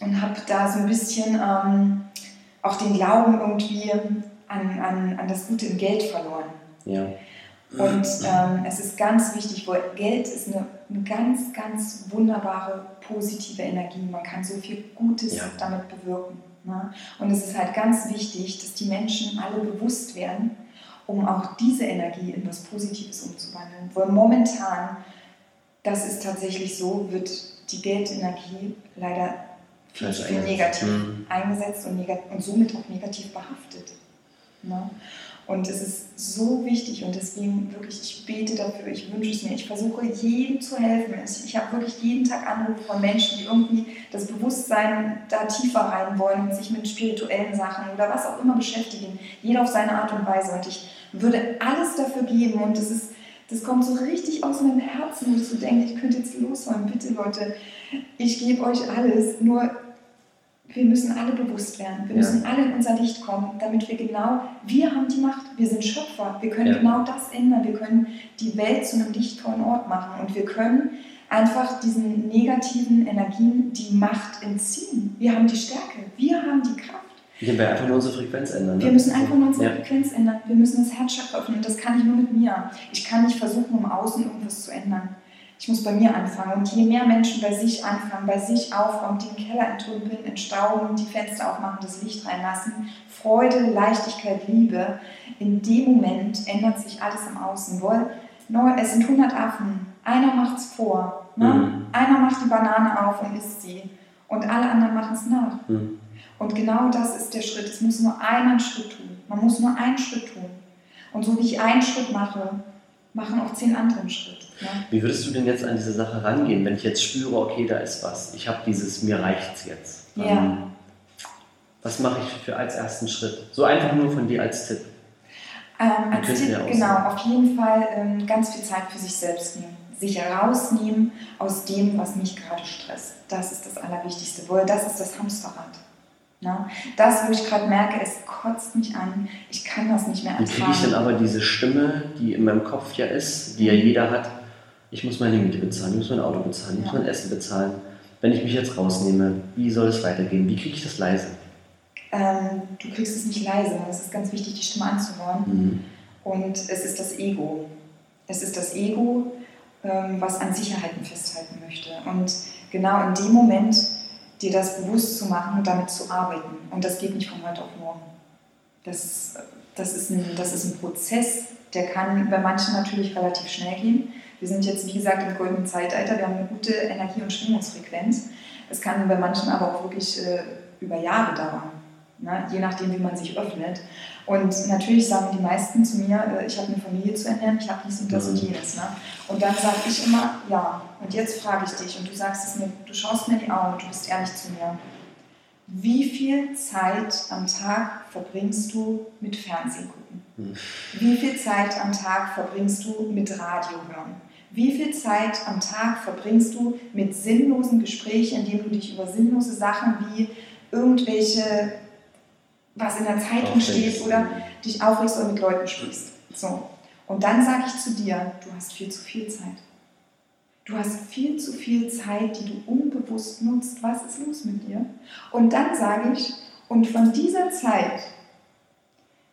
und habe da so ein bisschen ähm, auch den Glauben irgendwie an, an, an das Gute im Geld verloren. Ja. Und ähm, es ist ganz wichtig, weil Geld ist eine, eine, ganz, ganz wunderbare, positive Energie. Man kann so viel Gutes ja. damit bewirken. Ne? Und es ist halt ganz wichtig, dass die Menschen alle bewusst werden, um auch diese Energie in was Positives umzuwandeln. Weil momentan, das ist tatsächlich so, wird die Geldenergie leider viel, viel negativ mhm. eingesetzt und, negat und somit auch negativ behaftet. Ne? Und es ist so wichtig und deswegen wirklich, ich bete dafür, ich wünsche es mir, ich versuche jedem zu helfen. Ich, habe wirklich jeden Tag Anrufe von Menschen, die irgendwie das Bewusstsein da tiefer rein wollen und sich mit spirituellen Sachen oder was auch immer beschäftigen. Jeder auf seine Art und Weise. Und ich würde alles dafür geben und das ist, das kommt so richtig aus meinem Herzen, wo ich so denke, ich könnte jetzt losholen. Bitte Leute, ich gebe euch alles. Nur wir müssen alle bewusst werden. Wir ja. müssen alle in unser Licht kommen, damit wir genau, wir haben die Macht, wir sind Schöpfer, wir können ja. genau das ändern, wir können die Welt zu einem lichtvollen Ort machen und wir können einfach diesen negativen Energien die Macht entziehen. Wir haben die Stärke, wir haben die Kraft. Wir einfach nur unsere Frequenz ändern. Ne? Wir müssen einfach nur unsere ja. Frequenz ändern. Wir müssen das Herzchakra öffnen und das kann ich nur mit mir. Ich kann nicht versuchen, im Außen irgendwas zu ändern. Ich muss bei mir anfangen. Und je mehr Menschen bei sich anfangen, bei sich aufräumen, den Keller entrümpeln, entstauben, die Fenster aufmachen, das Licht reinlassen, Freude, Leichtigkeit, Liebe, in dem Moment ändert sich alles im Außen. Es sind 100 Affen. Einer macht es vor. Ne? Mhm. Einer macht die Banane auf und isst sie. Und alle anderen machen es nach. Mhm. Und genau das ist der Schritt. Es muss nur einer einen Schritt tun. Man muss nur einen Schritt tun. Und so wie ich einen Schritt mache, machen auch zehn andere einen Schritt. Ja. Wie würdest du denn jetzt an diese Sache rangehen, wenn ich jetzt spüre, okay, da ist was, ich habe dieses, mir reicht es jetzt. Ja. Ähm, was mache ich für als ersten Schritt? So einfach nur von dir als Tipp. Ähm, als Tipp, genau, auf jeden Fall ähm, ganz viel Zeit für sich selbst nehmen. Sich herausnehmen aus dem, was mich gerade stresst. Das ist das Allerwichtigste, weil das ist das Hamsterrad. Ne? Das, wo ich gerade merke, es kotzt mich an, ich kann das nicht mehr ertragen. Wie kriege ich denn aber diese Stimme, die in meinem Kopf ja ist, die ja jeder hat, ich muss meine Miete bezahlen, ich muss mein Auto bezahlen, ich muss mein Essen bezahlen. Wenn ich mich jetzt rausnehme, wie soll es weitergehen? Wie kriege ich das leise? Ähm, du kriegst es nicht leise. Es ist ganz wichtig, die Stimme anzuhören. Mhm. Und es ist das Ego. Es ist das Ego, ähm, was an Sicherheiten festhalten möchte. Und genau in dem Moment dir das bewusst zu machen und damit zu arbeiten. Und das geht nicht von heute auf morgen. Das, das, ist ein, das ist ein Prozess, der kann bei manchen natürlich relativ schnell gehen. Wir sind jetzt, wie gesagt, im goldenen Zeitalter, wir haben eine gute Energie- und Schwingungsfrequenz. Es kann bei manchen aber auch wirklich äh, über Jahre dauern. Ne? Je nachdem, wie man sich öffnet. Und natürlich sagen die meisten zu mir, äh, ich habe eine Familie zu ernähren, ich habe dies und das und mhm. jenes. Ne? Und dann sage ich immer, ja, und jetzt frage ich dich, und du sagst es mir, du schaust mir in die Augen und du bist ehrlich zu mir. Wie viel Zeit am Tag verbringst du mit Fernsehen gucken? Mhm. Wie viel Zeit am Tag verbringst du mit Radio hören? Wie viel Zeit am Tag verbringst du mit sinnlosen Gesprächen, indem du dich über sinnlose Sachen wie irgendwelche was in der Zeitung steht oder dich aufregst oder mit Leuten sprichst. So. Und dann sage ich zu dir, du hast viel zu viel Zeit. Du hast viel zu viel Zeit, die du unbewusst nutzt. Was ist los mit dir? Und dann sage ich, und von dieser Zeit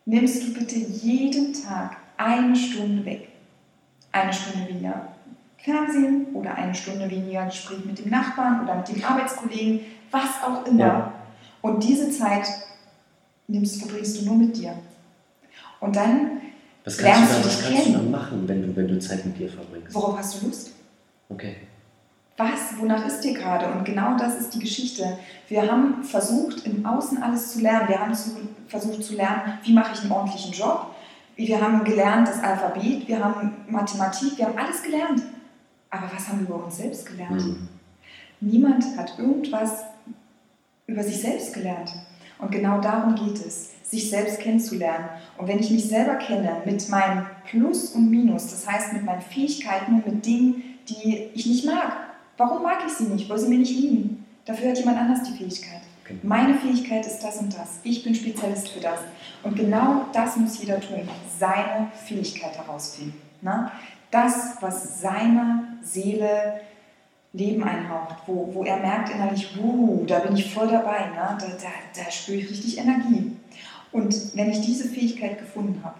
nimmst du bitte jeden Tag eine Stunde weg. Eine Stunde weniger Fernsehen oder eine Stunde weniger Gespräch mit dem Nachbarn oder mit dem Arbeitskollegen, was auch immer. Ja. Und diese Zeit nimmst, verbringst du nur mit dir. Und dann was kannst, lernst du, dann, was kannst du dann machen, wenn du, wenn du Zeit mit dir verbringst? Worauf hast du Lust? Okay. Was, wonach ist dir gerade? Und genau das ist die Geschichte. Wir haben versucht, im Außen alles zu lernen. Wir haben zu, versucht zu lernen, wie mache ich einen ordentlichen Job. Wir haben gelernt das Alphabet, wir haben Mathematik, wir haben alles gelernt. Aber was haben wir über uns selbst gelernt? Mhm. Niemand hat irgendwas über sich selbst gelernt. Und genau darum geht es, sich selbst kennenzulernen. Und wenn ich mich selber kenne mit meinem Plus und Minus, das heißt mit meinen Fähigkeiten und mit Dingen, die ich nicht mag, warum mag ich sie nicht? Weil sie mir nicht liegen. Dafür hat jemand anders die Fähigkeit. Okay. Meine Fähigkeit ist das und das. Ich bin Spezialist für das. Und genau das muss jeder tun, seine Fähigkeit herausfinden. Na? Das, was seiner Seele Leben einhaucht, wo, wo er merkt innerlich, uh, da bin ich voll dabei, ne? da, da, da spüre ich richtig Energie. Und wenn ich diese Fähigkeit gefunden habe,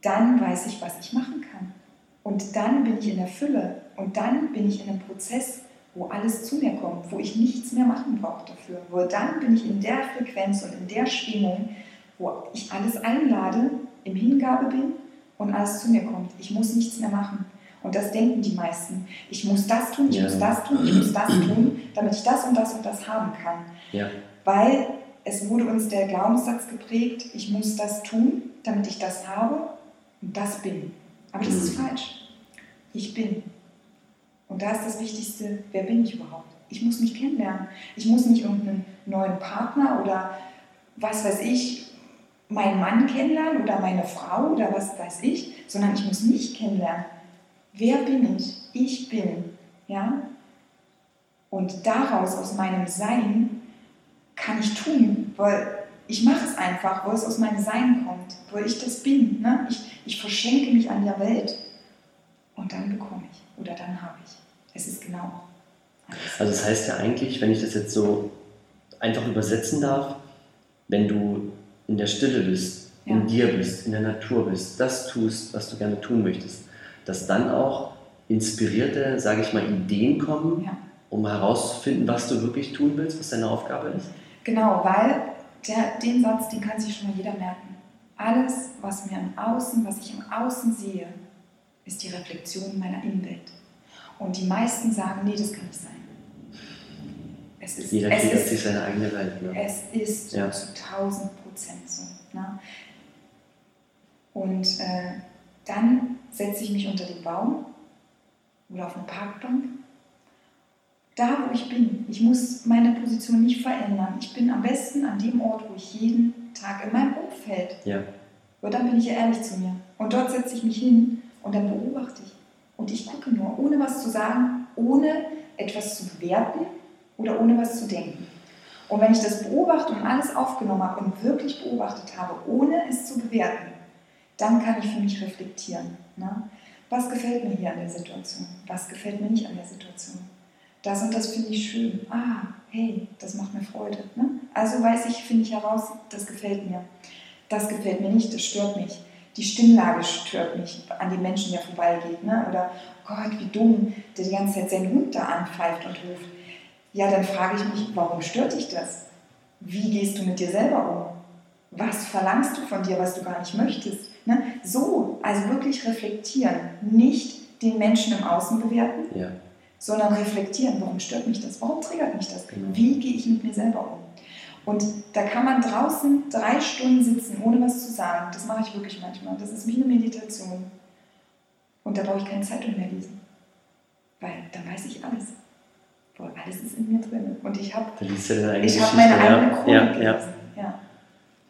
dann weiß ich, was ich machen kann. Und dann bin ich in der Fülle und dann bin ich in einem Prozess, wo alles zu mir kommt, wo ich nichts mehr machen brauche dafür. Wo dann bin ich in der Frequenz und in der Schwingung, wo ich alles einlade, im Hingabe bin und alles zu mir kommt. Ich muss nichts mehr machen. Und das denken die meisten. Ich muss das tun, ich ja. muss das tun, ich muss das tun, damit ich das und das und das haben kann. Ja. Weil es wurde uns der Glaubenssatz geprägt, ich muss das tun, damit ich das habe und das bin. Aber das ist mhm. falsch. Ich bin. Und da ist das Wichtigste, wer bin ich überhaupt? Ich muss mich kennenlernen. Ich muss nicht irgendeinen neuen Partner oder was weiß ich, meinen Mann kennenlernen oder meine Frau oder was weiß ich, sondern ich muss mich kennenlernen. Wer bin ich? Ich bin. Ja? Und daraus, aus meinem Sein, kann ich tun, weil ich mache es einfach, weil es aus meinem Sein kommt, weil ich das bin. Ne? Ich, ich verschenke mich an der Welt und dann bekomme ich oder dann habe ich. Es ist genau. Alles. Also das heißt ja eigentlich, wenn ich das jetzt so einfach übersetzen darf, wenn du in der Stille bist, ja. in dir bist, in der Natur bist, das tust, was du gerne tun möchtest, dass dann auch inspirierte, sage ich mal, Ideen kommen, ja. um herauszufinden, was du wirklich tun willst, was deine Aufgabe ist? Genau, weil der, den Satz, den kann sich schon mal jeder merken. Alles, was mir im Außen, was ich im Außen sehe, ist die Reflexion meiner Innenwelt. Und die meisten sagen, nee, das kann nicht sein. Es ist, Jeder kreiert sich seine eigene Welt. Ne? Es ist ja. zu 1000 Prozent so. Ne? Und äh, dann setze ich mich unter den Baum oder auf eine Parkbank. Da, wo ich bin. Ich muss meine Position nicht verändern. Ich bin am besten an dem Ort, wo ich jeden Tag in meinem Umfeld. Ja. Aber dann bin ich ja ehrlich zu mir. Und dort setze ich mich hin und dann beobachte ich. Und ich gucke nur, ohne was zu sagen, ohne etwas zu bewerten oder ohne was zu denken. Und wenn ich das beobachte und alles aufgenommen habe und wirklich beobachtet habe, ohne es zu bewerten, dann kann ich für mich reflektieren. Ne? Was gefällt mir hier an der Situation? Was gefällt mir nicht an der Situation? Das und das finde ich schön. Ah, hey, das macht mir Freude. Ne? Also weiß ich, finde ich heraus, das gefällt mir. Das gefällt mir nicht, das stört mich. Die Stimmlage stört mich an den Menschen, der vorbeigeht. Ne? Oder, oh Gott, wie dumm, der die ganze Zeit seinen Hund da anpfeift und ruft. Ja, dann frage ich mich, warum stört dich das? Wie gehst du mit dir selber um? Was verlangst du von dir, was du gar nicht möchtest? Ne? So, also wirklich reflektieren, nicht den Menschen im Außen bewerten, ja. sondern reflektieren, warum stört mich das, warum triggert mich das, genau. wie gehe ich mit mir selber um. Und da kann man draußen drei Stunden sitzen, ohne was zu sagen. Das mache ich wirklich manchmal. Das ist wie eine Meditation. Und da brauche ich keine Zeitung mehr lesen. Weil dann weiß ich alles. Boah, alles ist in mir drin. Und ich habe hab meine eigene Chronik ja. Ja. ja.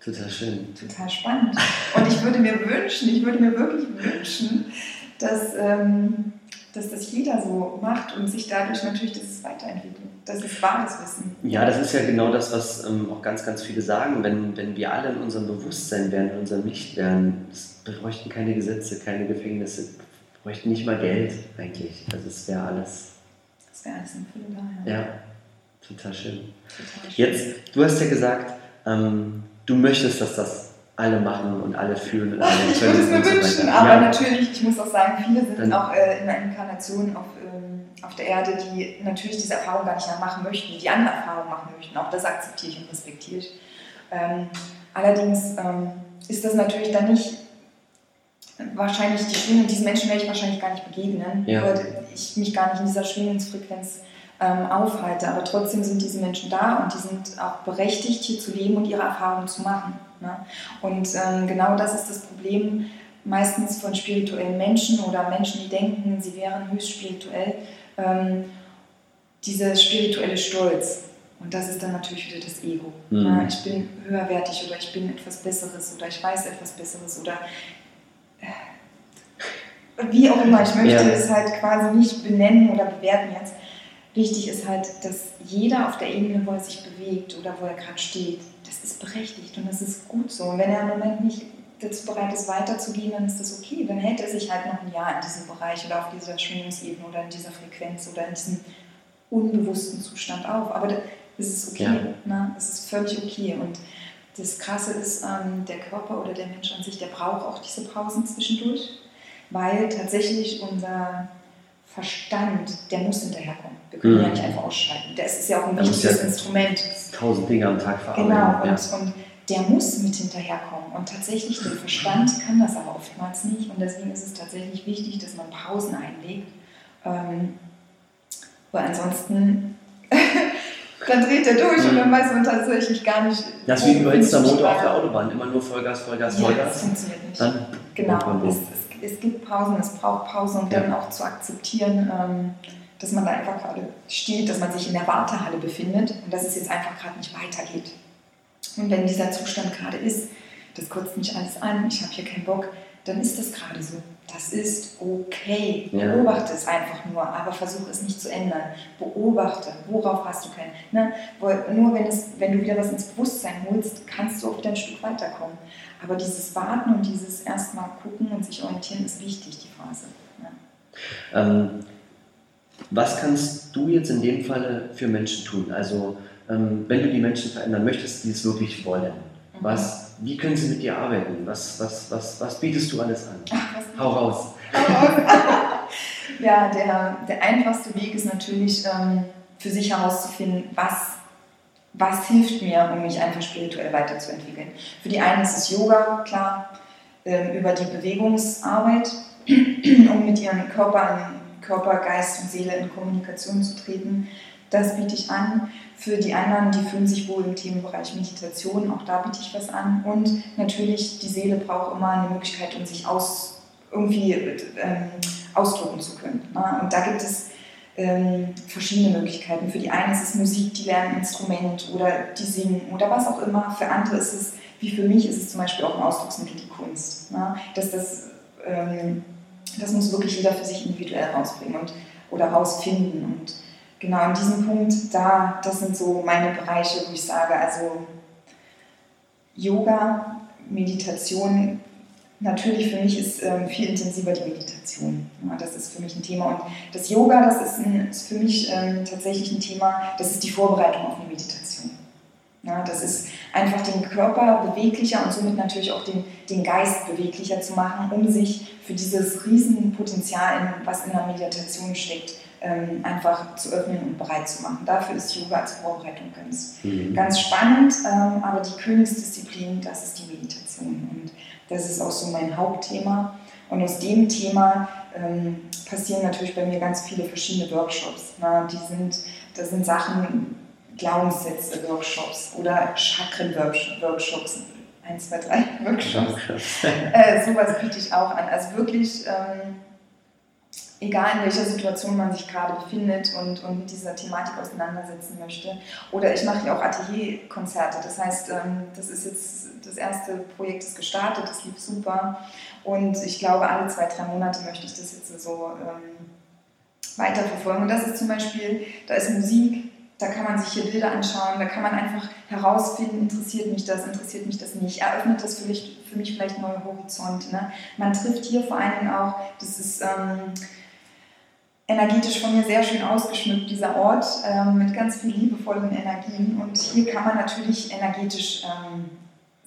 Total schön. Total spannend. Und ich würde mir wünschen, ich würde mir wirklich wünschen, dass, ähm, dass das jeder so macht und sich dadurch natürlich das weiterentwickelt. Das ist wahres Wissen. Ja, das ist ja genau das, was ähm, auch ganz, ganz viele sagen. Wenn, wenn wir alle in unserem Bewusstsein wären, in unserem Licht wären, wir bräuchten keine Gesetze, keine Gefängnisse, bräuchten nicht mal Geld eigentlich. Also es wäre alles. Das wäre alles in Fülle da, ja. Ja, total schön. Total schön. Jetzt, du hast ja gesagt, ähm, du möchtest, dass das alle machen und alle fühlen und [laughs] alle Ich würde es mir wünschen, so aber ja. natürlich, ich muss auch sagen, viele sind Dann, auch äh, in einer Inkarnation auf, ähm, auf der Erde, die natürlich diese Erfahrung gar nicht mehr machen möchten, die andere Erfahrungen machen möchten. Auch das akzeptiere ich und respektiere ich. Ähm, allerdings ähm, ist das natürlich dann nicht wahrscheinlich die Schwingung, diesen Menschen werde ich wahrscheinlich gar nicht begegnen, ja. weil ich mich gar nicht in dieser Schwingungsfrequenz ähm, aufhalte. Aber trotzdem sind diese Menschen da und die sind auch berechtigt, hier zu leben und ihre Erfahrungen zu machen. Ne? Und ähm, genau das ist das Problem meistens von spirituellen Menschen oder Menschen, die denken, sie wären höchst spirituell. Ähm, dieser spirituelle Stolz. Und das ist dann natürlich wieder das Ego. Mhm. Ne? Ich bin höherwertig oder ich bin etwas Besseres oder ich weiß etwas Besseres oder äh, wie auch immer. Ich möchte ja. es halt quasi nicht benennen oder bewerten jetzt. Wichtig ist halt, dass jeder auf der Ebene, wo er sich bewegt oder wo er gerade steht, das ist berechtigt und das ist gut so. Und wenn er im Moment nicht dazu bereit ist, weiterzugehen, dann ist das okay. Dann hält er sich halt noch ein Jahr in diesem Bereich oder auf dieser Schwingungsebene oder in dieser Frequenz oder in diesem unbewussten Zustand auf. Aber das ist okay. Ja. Ne? Das ist völlig okay. Und das Krasse ist, ähm, der Körper oder der Mensch an sich, der braucht auch diese Pausen zwischendurch, weil tatsächlich unser Verstand, der muss hinterherkommen. Wir können mhm. ja nicht einfach ausschalten. Das ist ja auch ein wichtiges ja Instrument. Tausend Dinge am Tag verarbeiten. Genau, und, ja. und der muss mit hinterherkommen. Und tatsächlich, der Verstand kann das aber oftmals nicht. Und deswegen ist es tatsächlich wichtig, dass man Pausen einlegt. Ähm, weil ansonsten [laughs] dann dreht er durch mhm. und dann mhm. weiß man tatsächlich gar nicht. Das ist wie ein überhitzter Motor auf der Autobahn. Immer nur Vollgas, Vollgas, Vollgas. Ja, das funktioniert nicht. Dann genau, es, es, es, gibt Pausen, es braucht Pausen und dann auch zu akzeptieren. Ähm, dass man da einfach gerade steht, dass man sich in der Wartehalle befindet und dass es jetzt einfach gerade nicht weitergeht. Und wenn dieser Zustand gerade ist, das kotzt mich alles an, ich habe hier keinen Bock, dann ist das gerade so. Das ist okay. Ja. Beobachte es einfach nur, aber versuche es nicht zu ändern. Beobachte, worauf hast du keinen. Ne? Nur wenn, es, wenn du wieder was ins Bewusstsein holst, kannst du auch wieder ein Stück weiterkommen. Aber dieses Warten und dieses erstmal gucken und sich orientieren ist wichtig, die Phase. Ne? Ähm, was kannst du jetzt in dem Falle für Menschen tun? Also, ähm, wenn du die Menschen verändern möchtest, die es wirklich wollen, mhm. was, wie können sie mit dir arbeiten? Was, was, was, was bietest du alles an? Ach, Hau raus. [laughs] ja, der, der einfachste Weg ist natürlich, ähm, für sich herauszufinden, was, was hilft mir, um mich einfach spirituell weiterzuentwickeln. Für die einen ist es Yoga, klar, ähm, über die Bewegungsarbeit, [clears throat] um mit ihrem Körper Körper, Geist und Seele in Kommunikation zu treten. Das biete ich an. Für die anderen, die fühlen sich wohl im Themenbereich Meditation, auch da biete ich was an. Und natürlich, die Seele braucht immer eine Möglichkeit, um sich aus, irgendwie ähm, ausdrücken zu können. Ne? Und da gibt es ähm, verschiedene Möglichkeiten. Für die einen ist es Musik, die lernen ein Instrument oder die singen oder was auch immer. Für andere ist es, wie für mich, ist es zum Beispiel auch ein Ausdrucksmittel, die Kunst. Ne? Dass das ähm, das muss wirklich jeder für sich individuell rausbringen und, oder rausfinden. Und genau an diesem Punkt, da, das sind so meine Bereiche, wo ich sage, also Yoga, Meditation, natürlich für mich ist ähm, viel intensiver die Meditation. Ja, das ist für mich ein Thema. Und das Yoga, das ist, ein, ist für mich ähm, tatsächlich ein Thema, das ist die Vorbereitung auf eine Meditation. Ja, das ist einfach den Körper beweglicher und somit natürlich auch den, den Geist beweglicher zu machen, um sich für dieses Riesenpotenzial, was in der Meditation steckt, ähm, einfach zu öffnen und bereit zu machen. Dafür ist Yoga als Vorbereitung ganz, mhm. ganz spannend, ähm, aber die Königsdisziplin, das ist die Meditation und das ist auch so mein Hauptthema. Und aus dem Thema ähm, passieren natürlich bei mir ganz viele verschiedene Workshops. Na, die sind, das sind Sachen, Glaubenssätze, Workshops oder Chakren-Workshops, 1, 2, 3 Workshops. [laughs] äh, sowas biete ich auch an. Also wirklich, ähm, egal in welcher Situation man sich gerade befindet und, und mit dieser Thematik auseinandersetzen möchte. Oder ich mache ja auch Atelierkonzerte. Das heißt, ähm, das ist jetzt das erste Projekt ist gestartet, das lief super. Und ich glaube, alle zwei, drei Monate möchte ich das jetzt so ähm, weiterverfolgen. Und das ist zum Beispiel, da ist Musik, da kann man sich hier Bilder anschauen, da kann man einfach herausfinden, interessiert mich das, interessiert mich das nicht, eröffnet das für mich, für mich vielleicht neue Horizonte. Ne? Man trifft hier vor allen Dingen auch, das ist ähm, energetisch von mir sehr schön ausgeschmückt, dieser Ort, ähm, mit ganz viel liebevollen Energien. Und hier kann man natürlich energetisch ähm,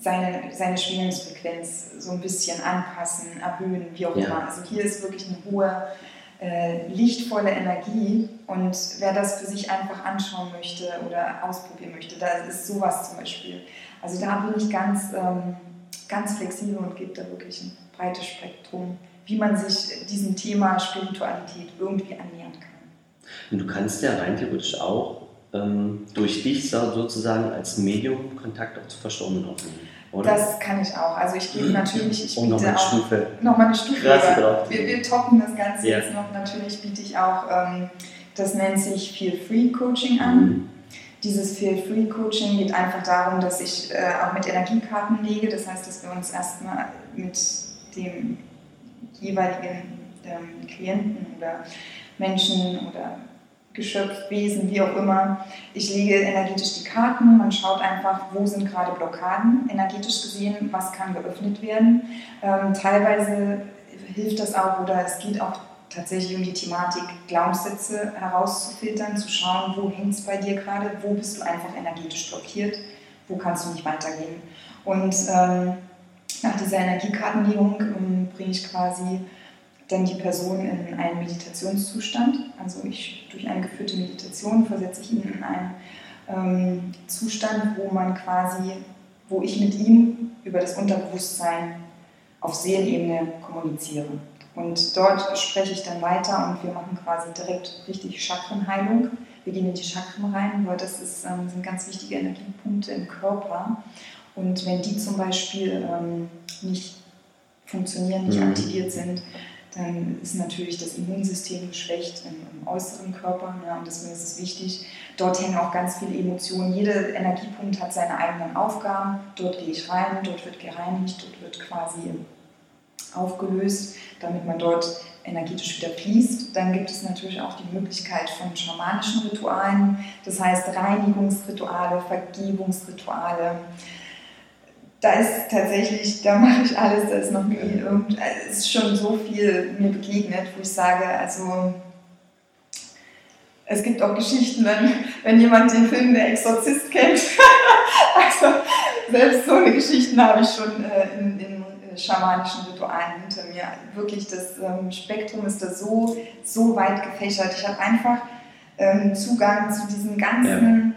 seine, seine Schwingungsfrequenz so ein bisschen anpassen, erhöhen, wie auch ja. immer. Also hier ist wirklich eine hohe äh, lichtvolle Energie und wer das für sich einfach anschauen möchte oder ausprobieren möchte, da ist sowas zum Beispiel. Also da bin ich ganz, ähm, ganz flexibel und gebe da wirklich ein breites Spektrum, wie man sich diesem Thema Spiritualität irgendwie annähern kann. Und du kannst ja rein theoretisch auch ähm, durch dich sozusagen als Medium Kontakt auch zu Verstorbenen aufnehmen. Oder? Das kann ich auch. Also ich gebe natürlich, ich biete noch eine auch Stufe. nochmal eine Stufe. Wir, wir toppen das Ganze ja. jetzt noch. Natürlich biete ich auch, ähm, das nennt sich Feel Free Coaching an. Mhm. Dieses Feel Free Coaching geht einfach darum, dass ich äh, auch mit Energiekarten lege. Das heißt, dass wir uns erstmal mit dem jeweiligen ähm, Klienten oder Menschen oder Geschöpf, Wesen, wie auch immer. Ich lege energetisch die Karten, man schaut einfach, wo sind gerade Blockaden, energetisch gesehen, was kann geöffnet werden. Ähm, teilweise hilft das auch oder es geht auch tatsächlich um die Thematik, Glaubenssätze herauszufiltern, zu schauen, wo hängt es bei dir gerade, wo bist du einfach energetisch blockiert, wo kannst du nicht weitergehen. Und ähm, nach dieser Energiekartenlegung ähm, bringe ich quasi dann die Person in einen Meditationszustand. Also ich, durch eine geführte Meditation versetze ich ihn in einen ähm, Zustand, wo man quasi, wo ich mit ihm über das Unterbewusstsein auf Seelenebene kommuniziere. Und dort spreche ich dann weiter und wir machen quasi direkt richtig Chakrenheilung. Wir gehen in die Chakren rein, weil das ist, ähm, sind ganz wichtige Energiepunkte im Körper. Und wenn die zum Beispiel ähm, nicht funktionieren, nicht mhm. aktiviert sind, dann ist natürlich das Immunsystem geschwächt im, im äußeren Körper. Ja, und deswegen ist es wichtig, dort hängen auch ganz viele Emotionen. Jeder Energiepunkt hat seine eigenen Aufgaben. Dort gehe ich rein, dort wird gereinigt, dort wird quasi aufgelöst, damit man dort energetisch wieder fließt. Dann gibt es natürlich auch die Möglichkeit von schamanischen Ritualen, das heißt Reinigungsrituale, Vergebungsrituale da ist tatsächlich, da mache ich alles, da ist noch nie irgend, es ist schon so viel mir begegnet, wo ich sage, also es gibt auch Geschichten, wenn, wenn jemand den Film Der Exorzist kennt. [laughs] also selbst so eine Geschichten habe ich schon äh, in, in, schamanischen Ritualen hinter mir. Wirklich, das ähm, Spektrum ist da so, so weit gefächert. Ich habe einfach ähm, Zugang zu diesen ganzen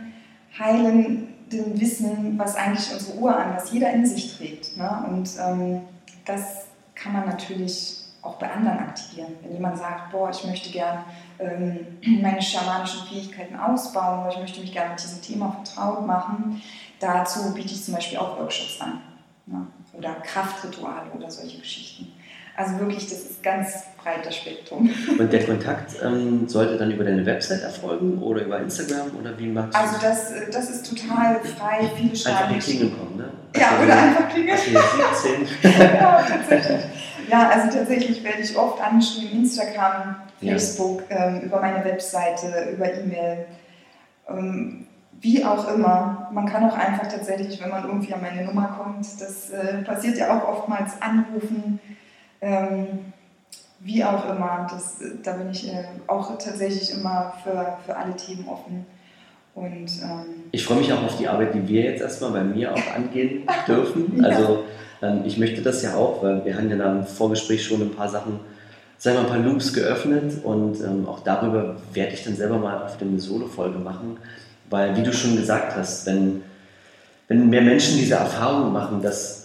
ja. heilen dem Wissen, was eigentlich unsere Uhr an, was jeder in sich trägt. Ne? Und ähm, das kann man natürlich auch bei anderen aktivieren. Wenn jemand sagt, boah, ich möchte gerne ähm, [clears throat] meine schamanischen Fähigkeiten ausbauen oder ich möchte mich gerne mit diesem Thema vertraut machen, dazu biete ich zum Beispiel auch Workshops an. Ne? Oder Kraftrituale oder solche Geschichten. Also wirklich, das ist ganz breiter Spektrum. [laughs] Und der Kontakt ähm, sollte dann über deine Website erfolgen oder über Instagram oder wie machst du Also das, das ist total frei, viele schreiben. Einfach Klingeln kommen, ne? Ja, also oder einfach klingeln. [laughs] ja, tatsächlich. Ja, also tatsächlich werde ich oft angeschrieben, Instagram, Facebook, ja. ähm, über meine Webseite, über E-Mail. Ähm, wie auch immer. Man kann auch einfach tatsächlich, wenn man irgendwie an meine Nummer kommt, das äh, passiert ja auch oftmals, anrufen ähm, wie auch immer, das, da bin ich äh, auch tatsächlich immer für, für alle Themen offen. Und, ähm, ich freue mich auch auf die Arbeit, die wir jetzt erstmal bei mir auch angehen [laughs] dürfen. ja. Also ähm, ich möchte das ja auch, weil wir haben ja da im Vorgespräch schon ein paar Sachen, sagen wir ein paar Loops geöffnet und ähm, auch darüber werde ich dann selber mal auf eine Solo-Folge machen, weil wie du schon gesagt hast, wenn, wenn mehr Menschen diese Erfahrung machen, dass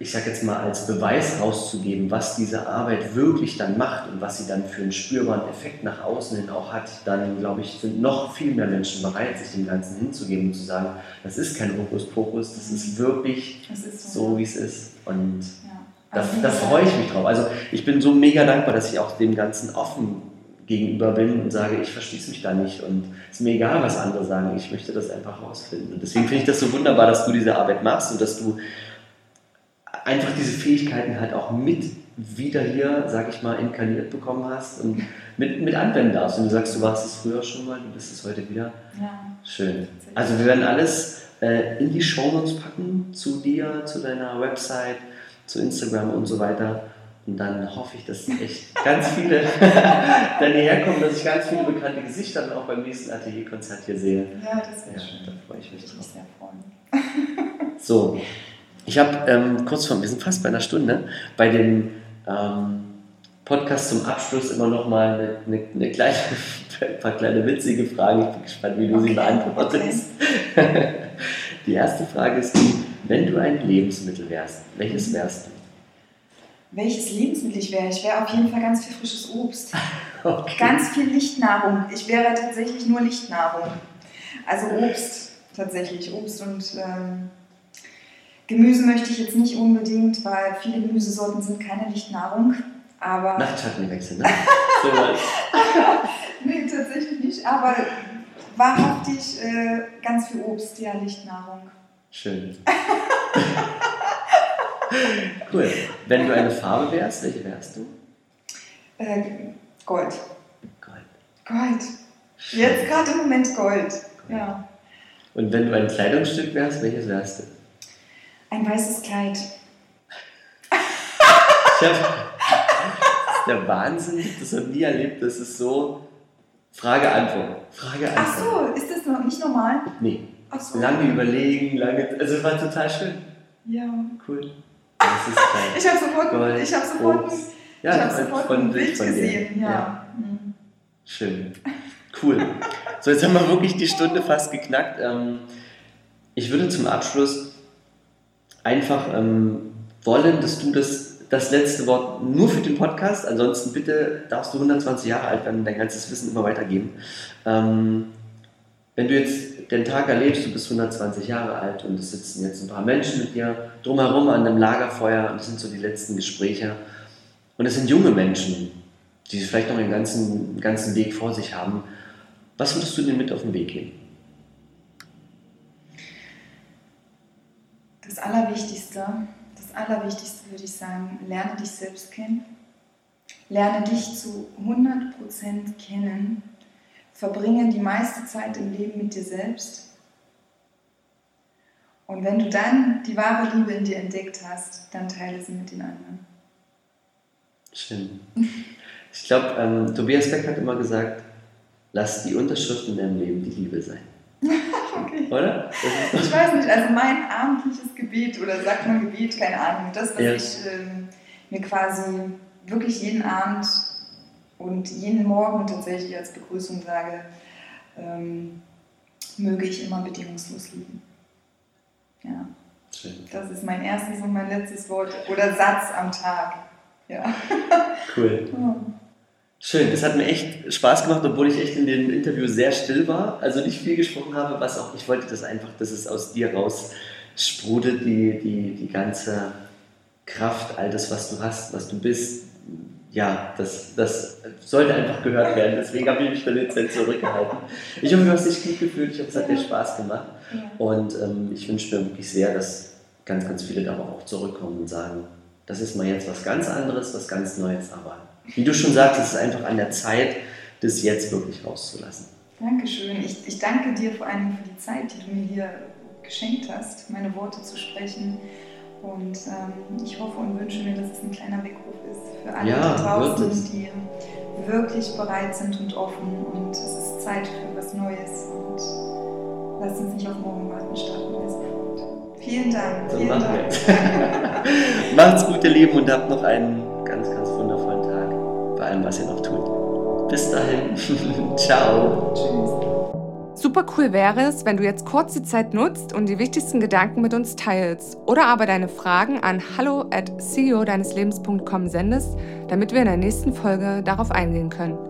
ich sag jetzt mal, als Beweis rauszugeben, was diese Arbeit wirklich dann macht und was sie dann für einen spürbaren Effekt nach außen hin auch hat, dann glaube ich, sind noch viel mehr Menschen bereit, sich dem Ganzen hinzugeben und zu sagen, das ist kein Hokuspokus, das ist wirklich Das ist so, wie es ist. Und Ja. das, Also, gesagt, freue ich mich drauf. Also ich bin so mega dankbar, dass ich auch dem Ganzen offen gegenüber bin und sage, ich verschließe mich da nicht und es ist mir egal, was andere sagen, ich möchte das einfach rausfinden. Und deswegen finde ich das so wunderbar, dass du diese Arbeit machst und dass du einfach diese Fähigkeiten halt auch mit wieder hier, sag ich mal, inkarniert bekommen hast und mit, mit anwenden darfst. Und du sagst, du warst es früher schon mal, du bist es heute wieder. Ja. Schön. Also wir werden alles äh, in die Shownotes packen, zu dir, zu deiner Website, zu Instagram und so weiter. Und dann hoffe ich, dass echt [laughs] ganz viele [laughs] dann hierher kommen, dass ich ganz viele bekannte Gesichter dann auch beim nächsten Atelierkonzert hier sehe. ja, das wäre Ja, schön. da freue ich mich Würde drauf. mich sehr freuen. So, [laughs] ich habe ähm, kurz vor, wir sind fast bei einer Stunde, bei dem ähm, Podcast zum Abschluss immer noch mal eine, eine, eine kleine, ein [laughs] paar kleine witzige Fragen. Ich bin gespannt, wie du sie Okay, beantwortest. [laughs] Die erste Frage ist die, wenn du ein Lebensmittel wärst, welches wärst Welches Lebensmittel ich wäre? Ich wäre auf jeden Fall ganz viel frisches Obst. du? [laughs] Okay. Ganz viel Lichtnahrung. Ich wäre tatsächlich nur Lichtnahrung. Also Obst, tatsächlich. Obst und ähm, Gemüse möchte ich jetzt nicht unbedingt, weil viele Gemüsesorten sind keine Lichtnahrung. Aber Nachtschattenwechsel, ne? [laughs] Nee, tatsächlich nicht. Aber wahrhaftig äh, ganz viel Obst, ja, Lichtnahrung. Schön. [laughs] cool. Wenn du eine Farbe wärst, welche wärst du? Äh, Gold. Gold. Gold. Jetzt gerade im Moment Gold. Ja. Und wenn du ein Kleidungsstück wärst, welches wärst du? Ein weißes Kleid. Ich hab, das ist der Wahnsinn, ich habe das noch nie erlebt. Das ist so Frage-Antwort. Ach Frage-Antwort. so, ist das noch nicht normal? Nee, Ach so. lange überlegen, lange. Also es war total schön. Ja. Cool. Das ist klein. Ich habe sofort, Gold, ich hab sofort, Obst. ich hab von- sofort von- ein Bild von gesehen. Ja. Mhm. Schön. Cool. So, jetzt haben wir wirklich die Stunde fast geknackt. Ähm, ich würde zum Abschluss einfach ähm, wollen, dass du das, das letzte Wort nur für den Podcast, ansonsten bitte darfst du 120 Jahre alt werden und dein ganzes Wissen immer weitergeben. Ähm, wenn du jetzt den Tag erlebst, du bist 120 Jahre alt und es sitzen jetzt ein paar Menschen mit dir drumherum an einem Lagerfeuer und das sind so die letzten Gespräche. Und es sind junge Menschen, die vielleicht noch den ganzen, ganzen Weg vor sich haben. Was würdest du denen mit auf den Weg geben? Das Allerwichtigste, das Allerwichtigste würde ich sagen, lerne dich selbst kennen. Lerne dich zu 100% kennen. Verbringe die meiste Zeit im Leben mit dir selbst. Und wenn du dann die wahre Liebe in dir entdeckt hast, dann teile sie mit den anderen. Schön. Ich glaube, ähm, Tobias Beck hat immer gesagt, lass die Unterschrift in deinem Leben die Liebe sein. [laughs] Oder? Ich weiß nicht, also mein abendliches Gebet oder sagt man Gebet, keine Ahnung, das, was Ja. ich ähm, mir quasi wirklich jeden Abend und jeden Morgen tatsächlich als Begrüßung sage, ähm, möge ich immer bedingungslos lieben. Ja, schön. das ist mein erstes und mein letztes Wort oder Satz am Tag. Ja. Cool. [laughs] Schön, das hat mir echt Spaß gemacht, obwohl ich echt in dem Interview sehr still war, also nicht viel gesprochen habe, was auch, ich wollte das einfach, dass es aus dir raus sprudelt, die, die, die ganze Kraft, all das, was du hast, was du bist. Ja, das, das sollte einfach gehört werden, deswegen habe ich mich da dezent zurückgehalten. Ich hoffe, du hast dich gut gefühlt, ich hoffe, es hat dir Spaß gemacht und ähm, ich wünsche mir wirklich sehr, dass ganz, ganz viele darauf auch zurückkommen und sagen, das ist mal jetzt was ganz anderes, was ganz Neues, aber wie du schon sagst, es ist einfach an der Zeit, das jetzt wirklich rauszulassen. Dankeschön. Ich, ich danke dir vor allem für die Zeit, die du mir hier geschenkt hast, meine Worte zu sprechen. Und ähm, ich hoffe und wünsche mir, dass es ein kleiner Weckruf ist für alle Ja, da draußen, die wirklich bereit sind und offen. Und es ist Zeit für was Neues. Und lasst uns nicht auf morgen warten, starten wir sofort. Vielen Dank. So vielen Dank. [laughs] Macht's gut, ihr Lieben, und habt noch einen allem, was ihr noch tut. Bis dahin. [laughs] Ciao. Tschüss. Super cool wäre es, wenn du jetzt kurz die Zeit nutzt und die wichtigsten Gedanken mit uns teilst oder aber deine Fragen an hallo at ceo deines Lebens.com sendest, damit wir in der nächsten Folge darauf eingehen können.